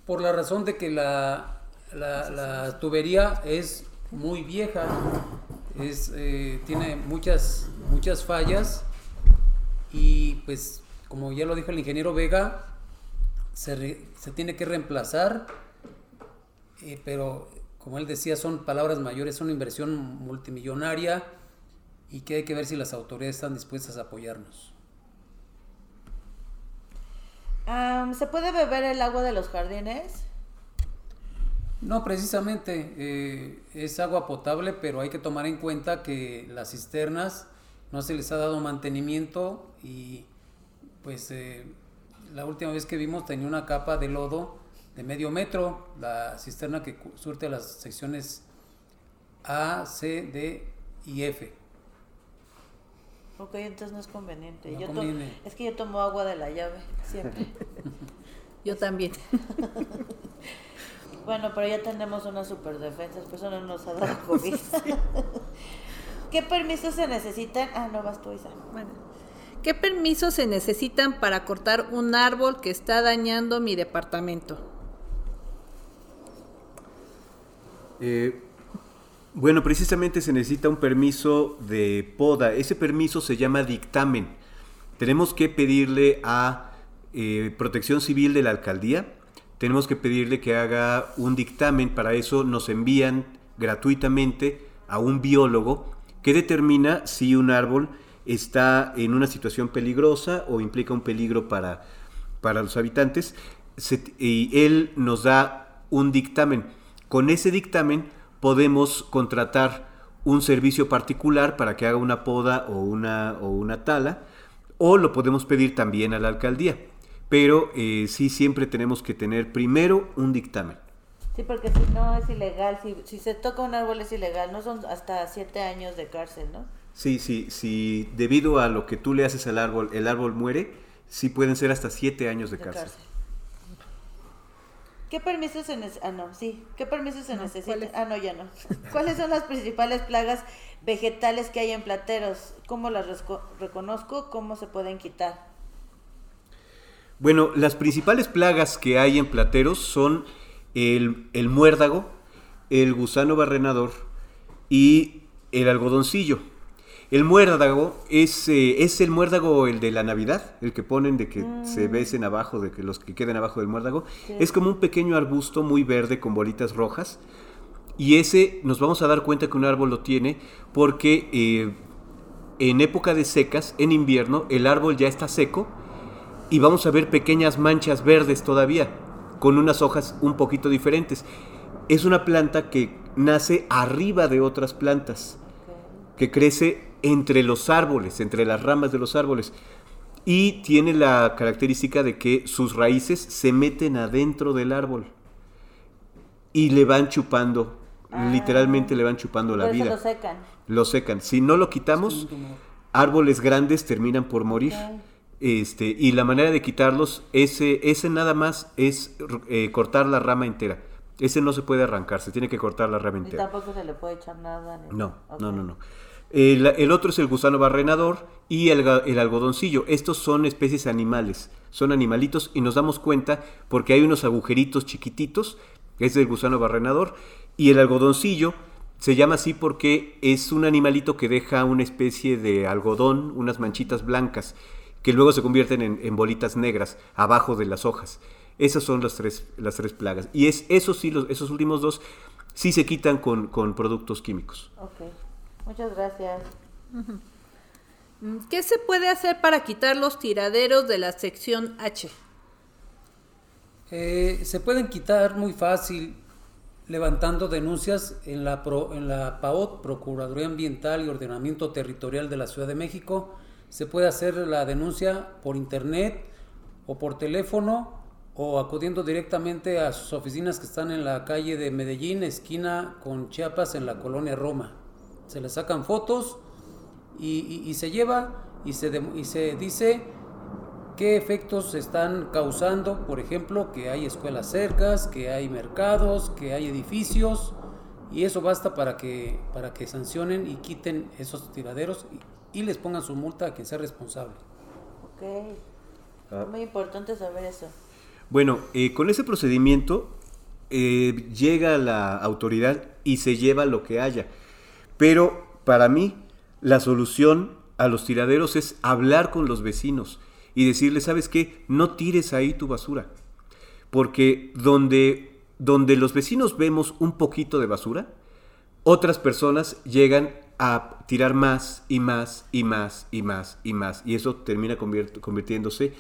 por la razón de que la, la, tubería es muy vieja, es, eh, tiene muchas, muchas fallas y pues como ya lo dijo el ingeniero Vega, se, se tiene que reemplazar, eh, pero como él decía, son palabras mayores, son una inversión multimillonaria y que hay que ver si las autoridades están dispuestas a apoyarnos. ¿Se puede beber el agua de los jardines? No, precisamente eh, es agua potable, pero hay que tomar en cuenta que las cisternas no se les ha dado mantenimiento y pues eh, la última vez que vimos tenía una capa de lodo de medio metro, la cisterna que surte a las secciones A, C, D y F. Ok, entonces no es conveniente. yo es que yo tomo agua de la llave, siempre. yo también. bueno, pero ya tenemos unas super defensas, por eso no nos ha dado COVID. ¿Qué permisos se necesitan? Ah, no, vas tú, Isa. Bueno. ¿Qué permisos se necesitan para cortar un árbol que está dañando mi departamento? Eh, bueno, precisamente se necesita un permiso de poda. Ese permiso se llama dictamen. Tenemos que pedirle a eh, Protección Civil de la Alcaldía, tenemos que pedirle que haga un dictamen. Para eso nos envían gratuitamente a un biólogo que determina si un árbol está en una situación peligrosa o implica un peligro para, para los habitantes. y él nos da un dictamen con ese dictamen podemos contratar un servicio particular para que haga una poda o una, o una tala, o lo podemos pedir también a la alcaldía. Pero eh, sí siempre tenemos que tener primero un dictamen. Sí, porque si no es ilegal, si, si se toca un árbol es ilegal, no son hasta siete años de cárcel, ¿no? Sí, sí, sí, debido a lo que tú le haces al árbol, el árbol muere, sí pueden ser hasta siete años de, cárcel. ¿Qué permisos se necesitan? Ah, no, sí. ¿Qué permisos se necesitan? Ah, no, ya no. ¿Cuáles son las principales plagas vegetales que hay en plateros? ¿Cómo las reconozco? ¿Cómo se pueden quitar? Bueno, las principales plagas que hay en plateros son el, el muérdago, el gusano barrenador y el algodoncillo. El muérdago es, eh, es el muérdago, el de la Navidad, el que ponen de que se mm. besen abajo, de que los que queden abajo del muérdago. Es como un pequeño arbusto muy verde con bolitas rojas. Y ese nos vamos a dar cuenta que un árbol lo tiene porque eh, en época de secas, en invierno, el árbol ya está seco y vamos a ver pequeñas manchas verdes todavía, con unas hojas un poquito diferentes. Es una planta que nace arriba de otras plantas, que crece entre los árboles, entre las ramas de los árboles. Y tiene la característica de que sus raíces se meten adentro del árbol y le van chupando, ah. literalmente le van chupando la vida. lo secan. Lo secan. Si no lo quitamos, árboles grandes terminan por morir. Este, y la manera de quitarlos, ese, ese nada más es eh, cortar la rama entera. Ese no se puede arrancar, se tiene que cortar la rama entera. Y tampoco se le puede echar nada. No, no, no, no. El, otro es el gusano barrenador y el, algodoncillo. Estos son especies animales, son animalitos y nos damos cuenta porque hay unos agujeritos chiquititos, es el gusano barrenador, y el algodoncillo se llama así porque es un animalito que deja una especie de algodón, unas manchitas blancas, que luego se convierten en, bolitas negras abajo de las hojas. Esas son las tres, las tres plagas. Y es, esos sí, los, esos últimos dos sí se quitan con, productos químicos. Muchas gracias. Mm, ¿Qué se puede hacer para quitar los tiraderos de la sección H? Eh, se pueden quitar muy fácil levantando denuncias en la, en la PAOT, Procuraduría Ambiental y Ordenamiento Territorial de la Ciudad de México. Se puede hacer la denuncia por internet o por teléfono o acudiendo directamente a sus oficinas que están en la calle de Medellín, esquina con Chiapas, en la colonia Roma. Se le sacan fotos y, se lleva y se, y se dice qué efectos están causando, por ejemplo, que hay escuelas cercas, que hay mercados, que hay edificios, y eso basta para que, para que sancionen y quiten esos tiraderos y, les pongan su multa a quien sea responsable. Ok, ah. muy importante saber eso. Bueno, eh, con ese procedimiento eh, llega la autoridad y se lleva lo que haya, pero para mí la solución a los tiraderos es hablar con los vecinos y decirle, ¿sabes qué? No tires ahí tu basura. Porque donde, donde los vecinos vemos un poquito de basura, otras personas llegan a tirar más y más y más y más y más. Y eso termina convirtiéndose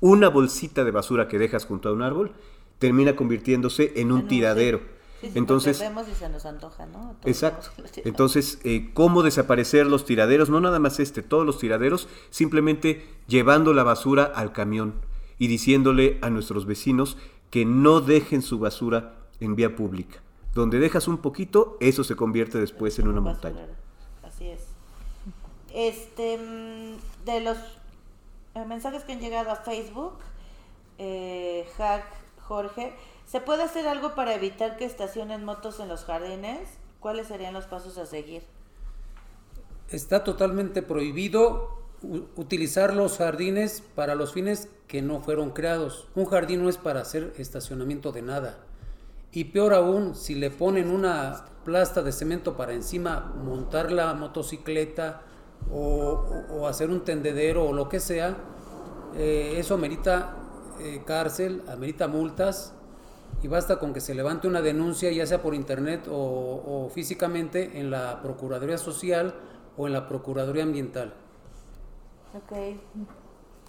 una bolsita de basura que dejas junto a un árbol, termina convirtiéndose en un tiradero. Entonces, vemos y se nos antoja, ¿no? exacto. Entonces, eh, ¿cómo desaparecer los tiraderos? No nada más este, todos los tiraderos, simplemente llevando la basura al camión y diciéndole a nuestros vecinos que no dejen su basura en vía pública. Donde dejas un poquito, eso se convierte después en una montaña. Este, mm, de los eh, mensajes que han llegado a Facebook, eh, Hack Jorge, ¿Se puede hacer algo para evitar que estacionen motos en los jardines? ¿Cuáles serían los pasos a seguir? Está totalmente prohibido utilizar los jardines para los fines que no fueron creados. Un jardín no es para hacer estacionamiento de nada. Y peor aún, si le ponen una plasta de cemento para encima montar la motocicleta o, hacer un tendedero o lo que sea, eh, eso amerita eh, cárcel, amerita multas y basta con que se levante una denuncia, ya sea por internet o, físicamente, en la Procuraduría Social o en la Procuraduría Ambiental. Ok.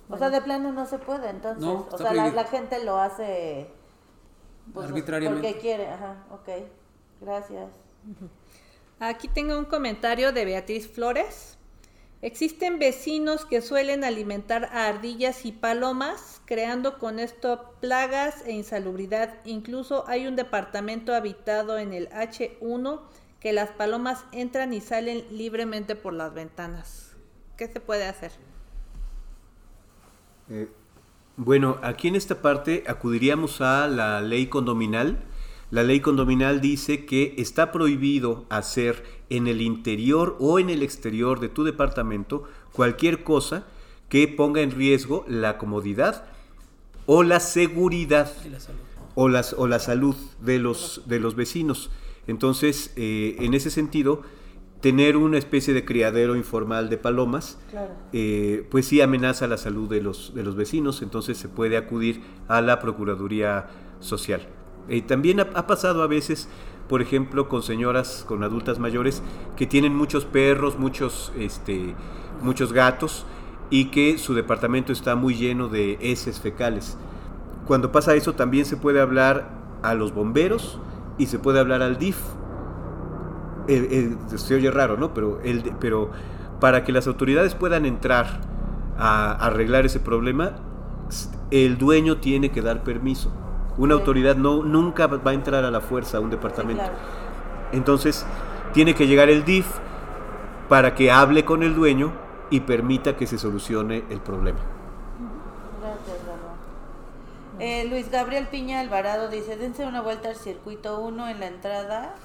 O sea, de plano no se puede, entonces. o sea, la, gente lo hace pues, arbitrariamente. Porque quiere, ajá, ok. Gracias. Aquí tengo un comentario de Beatriz Flores. Existen vecinos que suelen alimentar a ardillas y palomas, creando con esto plagas e insalubridad. Incluso hay un departamento habitado en el H1 que las palomas entran y salen libremente por las ventanas. ¿Qué se puede hacer? Eh, bueno, aquí en esta parte acudiríamos a la ley condominal la ley condominal dice que está prohibido hacer en el interior o en el exterior de tu departamento cualquier cosa que ponga en riesgo la comodidad o la seguridad o, las, o la salud de los, de los vecinos. Entonces, eh, en ese sentido, tener una especie de criadero informal de palomas, eh, pues sí amenaza la salud de los, de los vecinos, entonces se puede acudir a la Procuraduría Social. Y también ha, pasado a veces, por ejemplo, con señoras, con adultas mayores, que tienen muchos perros, muchos, este, muchos gatos y que su departamento está muy lleno de heces fecales. Cuando pasa eso también se puede hablar a los bomberos y se puede hablar al DIF. se oye raro, ¿no? Pero, el, pero para que las autoridades puedan entrar a arreglar ese problema, el dueño tiene que dar permiso. Una autoridad no, nunca va a entrar a la fuerza a un departamento. Entonces, tiene que llegar el DIF para que hable con el dueño y permita que se solucione el problema. Gracias, eh, Luis Gabriel Piña Alvarado dice, dense una vuelta al circuito 1 en la entrada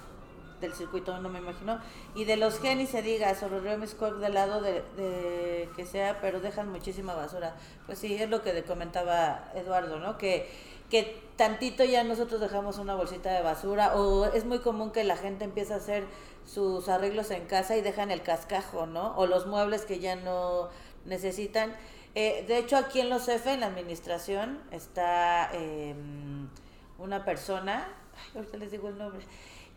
del circuito 1 me imagino, y de los genis se diga sobre Remis Cork del lado de, de, que sea, pero dejan muchísima basura. Pues sí, es lo que comentaba Eduardo, ¿no? Que que tantito ya nosotros dejamos una bolsita de basura o es muy común que la gente empiece a hacer sus arreglos en casa y dejan el cascajo, ¿no? O los muebles que ya no necesitan. Eh, de hecho, aquí en los F, en la administración, está em, una persona, ahorita les digo el nombre,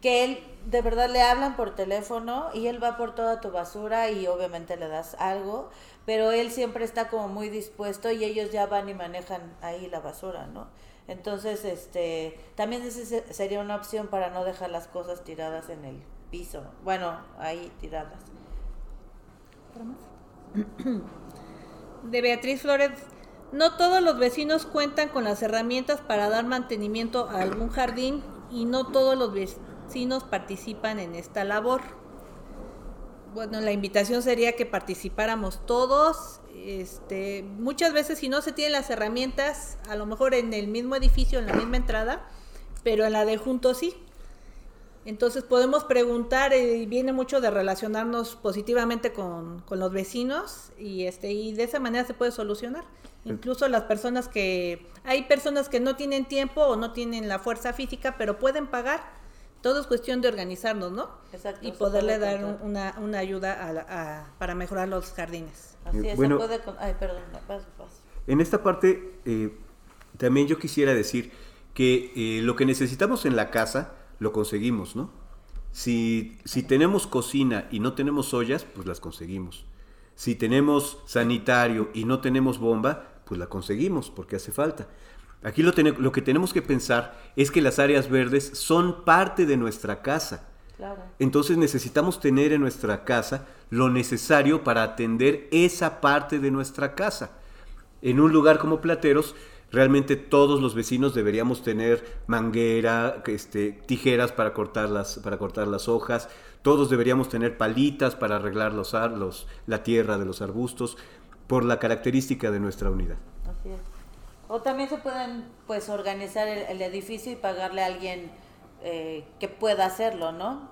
que él de verdad le hablan por teléfono y él va por toda tu basura y obviamente le das algo, pero él siempre está como muy dispuesto y ellos ya van y manejan ahí la basura, ¿no? Entonces, este, también ese sería una opción para no dejar las cosas tiradas en el piso. Bueno, ahí tiradas. De Beatriz Flores No todos los vecinos cuentan con las herramientas para dar mantenimiento a algún jardín y no todos los vecinos participan en esta labor. Bueno, la invitación sería que participáramos todos. Este, muchas veces si no se tienen las herramientas, a lo mejor en el mismo edificio, en la misma entrada, pero en la de juntos sí. Entonces podemos preguntar, y viene mucho de relacionarnos positivamente con, con, los vecinos y, este, y de esa manera se puede solucionar. Incluso las personas que, hay personas que no tienen tiempo o no tienen la fuerza física, pero pueden pagar. Todo es cuestión de organizarnos, ¿no? Exacto. Y poderle dar una, una, ayuda a, a, para mejorar los jardines. Así es, bueno, se puede... Ay, perdón, paso, paso. En esta parte, eh, también yo quisiera decir que eh, lo que necesitamos en la casa lo conseguimos, ¿no? Si, si tenemos cocina y no tenemos ollas, pues las conseguimos. Si tenemos sanitario y no tenemos bomba, pues la conseguimos porque hace falta. Aquí lo, lo, que tenemos que pensar es que las áreas verdes son parte de nuestra casa. Claro. Entonces necesitamos tener en nuestra casa lo necesario para atender esa parte de nuestra casa. En un lugar como Plateros, realmente todos los vecinos deberíamos tener manguera, este, tijeras para cortar las, para cortar las hojas, todos deberíamos tener palitas para arreglar los, los, la tierra de los arbustos, por la característica de nuestra unidad. Así es. O también se pueden pues organizar el, el edificio y pagarle a alguien eh, que pueda hacerlo, ¿no?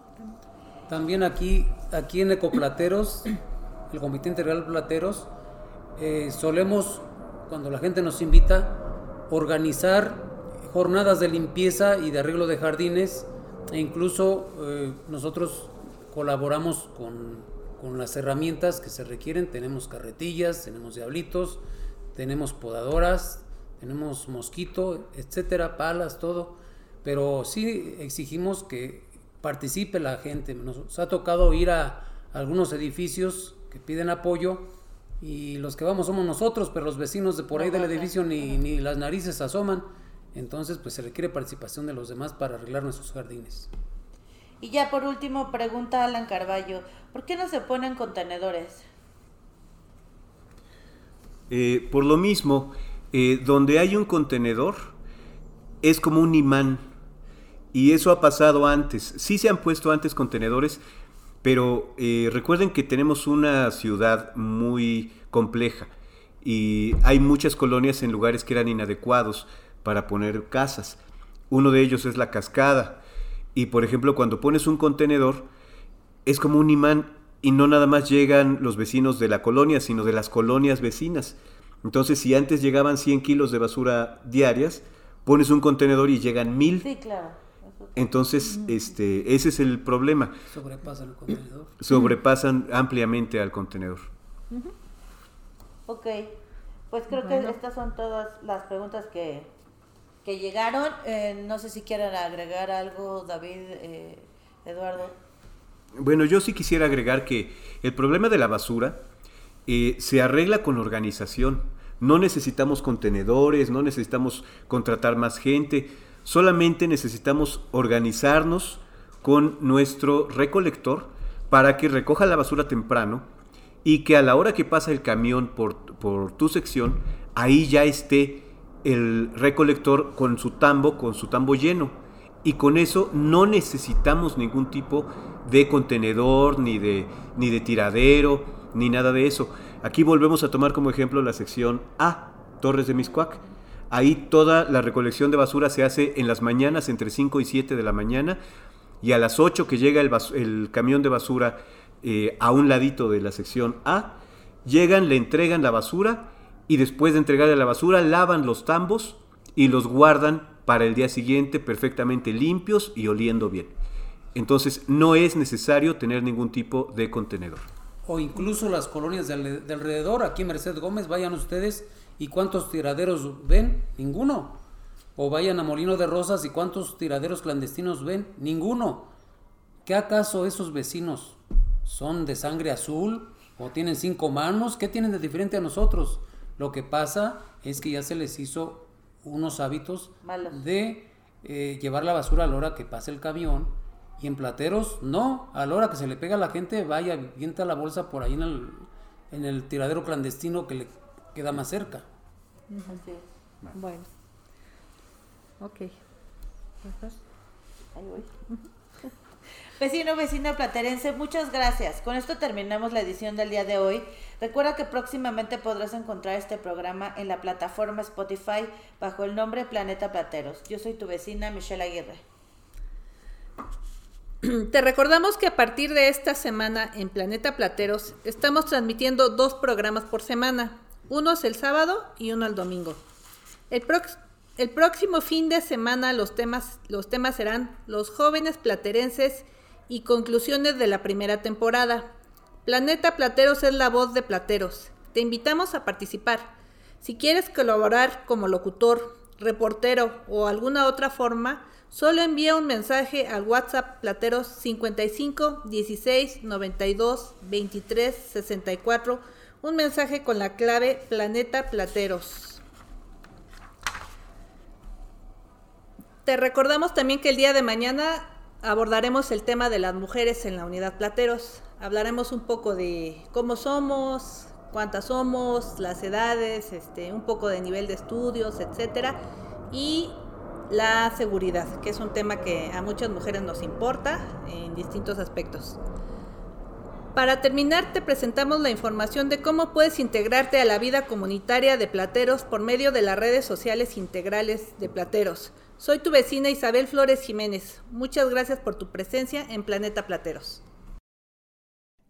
También aquí, aquí en Ecoplateros, el Comité Integral Plateros, eh, solemos, cuando la gente nos invita, organizar jornadas de limpieza y de arreglo de jardines e incluso eh, nosotros colaboramos con, con, las herramientas que se requieren. Tenemos carretillas, tenemos diablitos, tenemos podadoras, tenemos mosquito, etcétera, palas, todo. Pero sí exigimos que participe la gente. Nos ha tocado ir a algunos edificios que piden apoyo y los que vamos somos nosotros, pero los vecinos de por ahí del edificio ni, ni las narices asoman. Entonces, pues se requiere participación de los demás para arreglar nuestros jardines. Y ya por último, pregunta Alan Carballo, ¿por qué no se ponen contenedores? Eh, por lo mismo, eh, donde hay un contenedor es como un imán. Y eso ha pasado antes. Sí se han puesto antes contenedores, pero eh, recuerden que tenemos una ciudad muy compleja y hay muchas colonias en lugares que eran inadecuados para poner casas. Uno de ellos es la cascada. Y por ejemplo, cuando pones un contenedor, es como un imán y no nada más llegan los vecinos de la colonia, sino de las colonias vecinas. Entonces, si antes llegaban 100 kilos de basura diarias, pones un contenedor y llegan mil. Sí, claro. Entonces, este, ese es el problema. Sobrepasan el contenedor. Sobrepasan ampliamente al contenedor. Ok, pues creo bueno. que estas son todas las preguntas que, que llegaron. Eh, no sé si quieren agregar algo, David, eh, Eduardo. Bueno, yo sí quisiera agregar que el problema de la basura eh, se arregla con organización. No necesitamos contenedores, no necesitamos contratar más gente Solamente necesitamos organizarnos con nuestro recolector para que recoja la basura temprano y que a la hora que pasa el camión por, por tu sección, ahí ya esté el recolector con su tambo, con su tambo lleno. Y con eso no necesitamos ningún tipo de contenedor, ni de, ni de tiradero, ni nada de eso. Aquí volvemos a tomar como ejemplo la sección A, Torres de Miscuac Ahí toda la recolección de basura se hace en las mañanas entre 5 y 7 de la mañana y a las 8 que llega el, el camión de basura eh, a un ladito de la sección A, llegan, le entregan la basura y después de entregarle la basura lavan los tambos y los guardan para el día siguiente perfectamente limpios y oliendo bien. Entonces no es necesario tener ningún tipo de contenedor. O incluso las colonias de, de alrededor, aquí Merced Gómez, vayan ustedes ¿Y cuántos tiraderos ven? Ninguno. O vayan a Molino de Rosas y cuántos tiraderos clandestinos ven? Ninguno. ¿Qué acaso esos vecinos son de sangre azul o tienen cinco manos? ¿Qué tienen de diferente a nosotros? Lo que pasa es que ya se les hizo unos hábitos de eh, llevar la basura a la hora que pase el camión y en plateros no, a la hora que se le pega a la gente vaya, vienta la bolsa por ahí en el, en el tiradero clandestino que le queda más cerca. Así es. Bueno. Ok. Ahí voy. Vecino, vecina platerense, muchas gracias. Con esto terminamos la edición del día de hoy. Recuerda que próximamente podrás encontrar este programa en la plataforma Spotify bajo el nombre Planeta Plateros. Yo soy tu vecina Michelle Aguirre. Te recordamos que a partir de esta semana en Planeta Plateros estamos transmitiendo dos programas por semana. Uno el sábado y uno el domingo. El, el próximo fin de semana los temas, los temas serán los jóvenes platerenses y conclusiones de la primera temporada. Planeta Plateros es la voz de Plateros. Te invitamos a participar. Si quieres colaborar como locutor, reportero o alguna otra forma, solo envía un mensaje al WhatsApp Plateros 55 16 92 23 64, un mensaje con la clave Planeta Plateros. Te recordamos también que el día de mañana abordaremos el tema de las mujeres en la unidad Plateros. Hablaremos un poco de cómo somos, cuántas somos, las edades, este, un poco de nivel de estudios, etcétera, y la seguridad, que es un tema que a muchas mujeres nos importa en distintos aspectos. Para terminar, te presentamos la información de cómo puedes integrarte a la vida comunitaria de Plateros por medio de las redes sociales integrales de Plateros. Soy tu vecina Isabel Flores Jiménez. Muchas gracias por tu presencia en Planeta Plateros.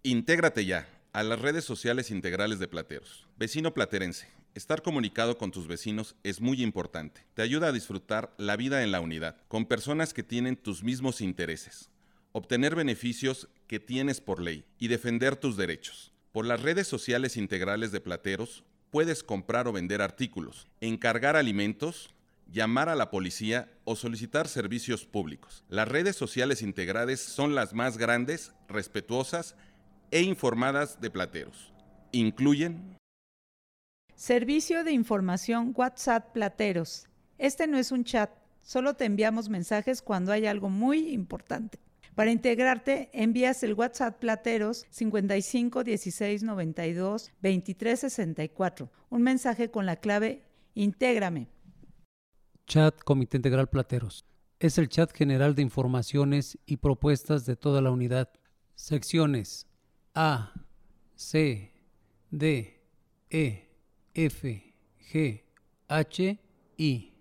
Intégrate ya a las redes sociales integrales de Plateros. Vecino platerense, estar comunicado con tus vecinos es muy importante. Te ayuda a disfrutar la vida en la unidad, con personas que tienen tus mismos intereses, obtener beneficios que tienes por ley y defender tus derechos. Por las redes sociales integrales de Plateros puedes comprar o vender artículos, encargar alimentos, llamar a la policía o solicitar servicios públicos. Las redes sociales integrales son las más grandes, respetuosas e informadas de Plateros. Incluyen Servicio de información WhatsApp Plateros. Este no es un chat, solo te enviamos mensajes cuando hay algo muy importante. Para integrarte, envías el WhatsApp Plateros 55 16 92 23 64, un mensaje con la clave Intégrame Chat Comité Integral Plateros. Es el chat general de informaciones y propuestas de toda la unidad. Secciones A, C, D, E, F, G, H, I.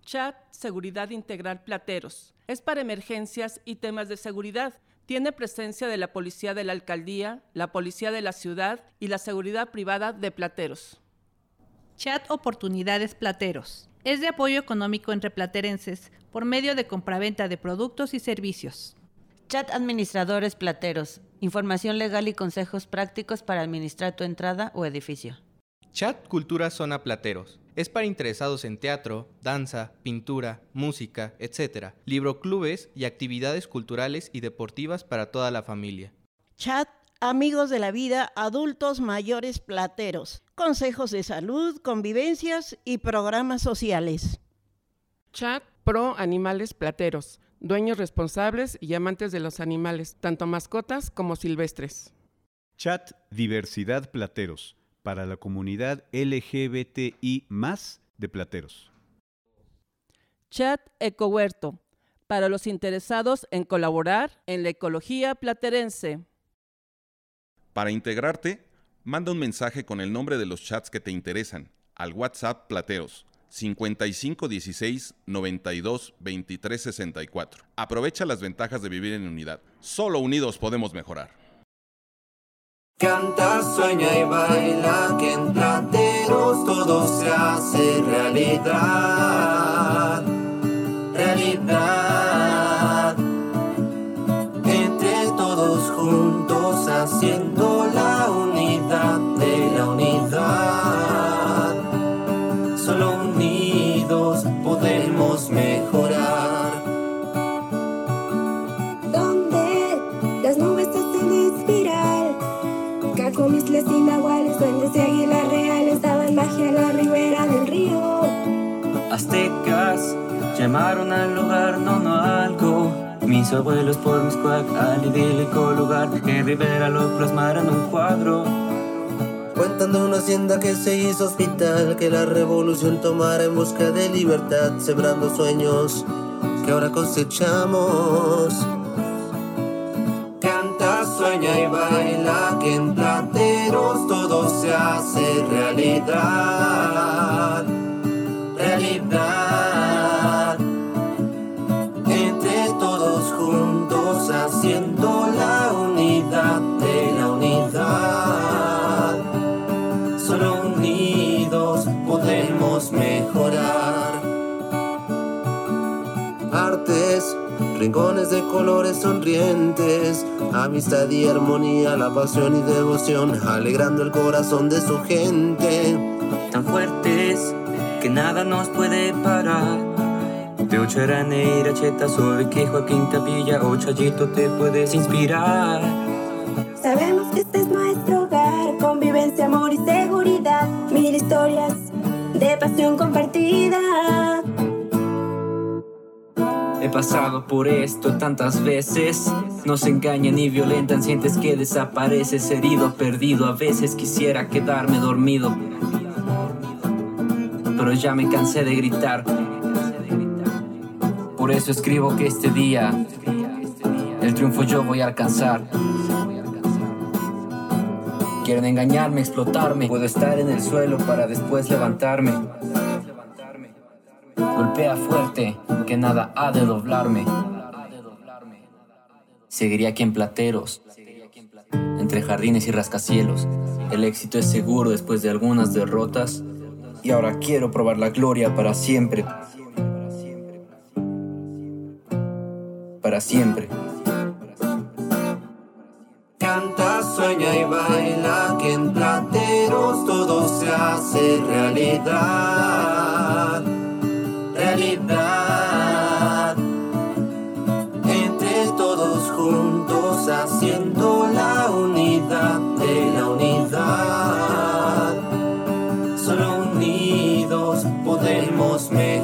Chat Seguridad Integral Plateros. Es para emergencias y temas de seguridad. Tiene presencia de la Policía de la Alcaldía, la Policía de la Ciudad y la Seguridad Privada de Plateros. Chat Oportunidades Plateros es de apoyo económico entre platerenses por medio de compraventa de productos y servicios. Chat Administradores Plateros. Información legal y consejos prácticos para administrar tu entrada o edificio. Chat Cultura Zona Plateros. Es para interesados en teatro, danza, pintura, música, etc. Libroclubes y actividades culturales y deportivas para toda la familia. Chat Amigos de la Vida Adultos Mayores Plateros consejos de salud, convivencias y programas sociales. Chat Pro Animales Plateros, dueños responsables y amantes de los animales, tanto mascotas como silvestres. Chat Diversidad Plateros, para la comunidad LGBTI de Plateros. Chat Ecohuerto, para los interesados en colaborar en la ecología platerense. Para integrarte, manda un mensaje con el nombre de los chats que te interesan al WhatsApp Plateros 5516 92 23 64. Aprovecha las ventajas de vivir en unidad. Solo unidos podemos mejorar. Canta, sueña y baila, que en Plateros todo se hace realidad. Realidad. Entre todos juntos haciendo Aztecas llamaron al lugar, no, no algo. Mis abuelos por Miscuac, al idílico lugar, en Rivera lo plasmaron un cuadro. Cuentan de una hacienda que se hizo hospital, que la revolución tomara en busca de libertad, sembrando sueños que ahora cosechamos. Canta, sueña y baila, que en plateros todo se hace realidad. Realidad. Entre todos juntos haciendo la unidad de la unidad. Solo unidos podemos mejorar. Artes, rincones de colores sonrientes, amistad y armonía, la pasión y devoción, alegrando el corazón de su gente. Tan fuertes que nada nos puede parar. De Ocharané, Iracheta, sobre que Joaquín Capilla o Chayito te puedes inspirar. Sabemos que este es nuestro hogar, convivencia, amor y seguridad. Mil historias de pasión compartida. He pasado por esto tantas veces. Nos engañan y violentan, sientes que desapareces herido, perdido. A veces quisiera quedarme dormido. Pero ya me cansé de gritar. Por eso escribo que este día el triunfo yo voy a alcanzar. Quieren engañarme, explotarme. Puedo estar en el suelo para después levantarme. Golpea fuerte, que nada ha de doblarme. Seguiría aquí en Plateros, entre jardines y rascacielos. El éxito es seguro después de algunas derrotas. Y ahora quiero probar la gloria para siempre. Para siempre. Canta, sueña y baila, que en plateros todo se hace realidad. Realidad. Entre todos juntos haciendo la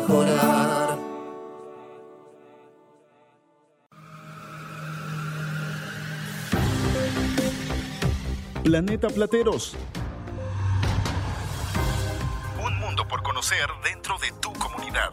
mejorar. Planeta Plateros. Un mundo por conocer dentro de tu comunidad.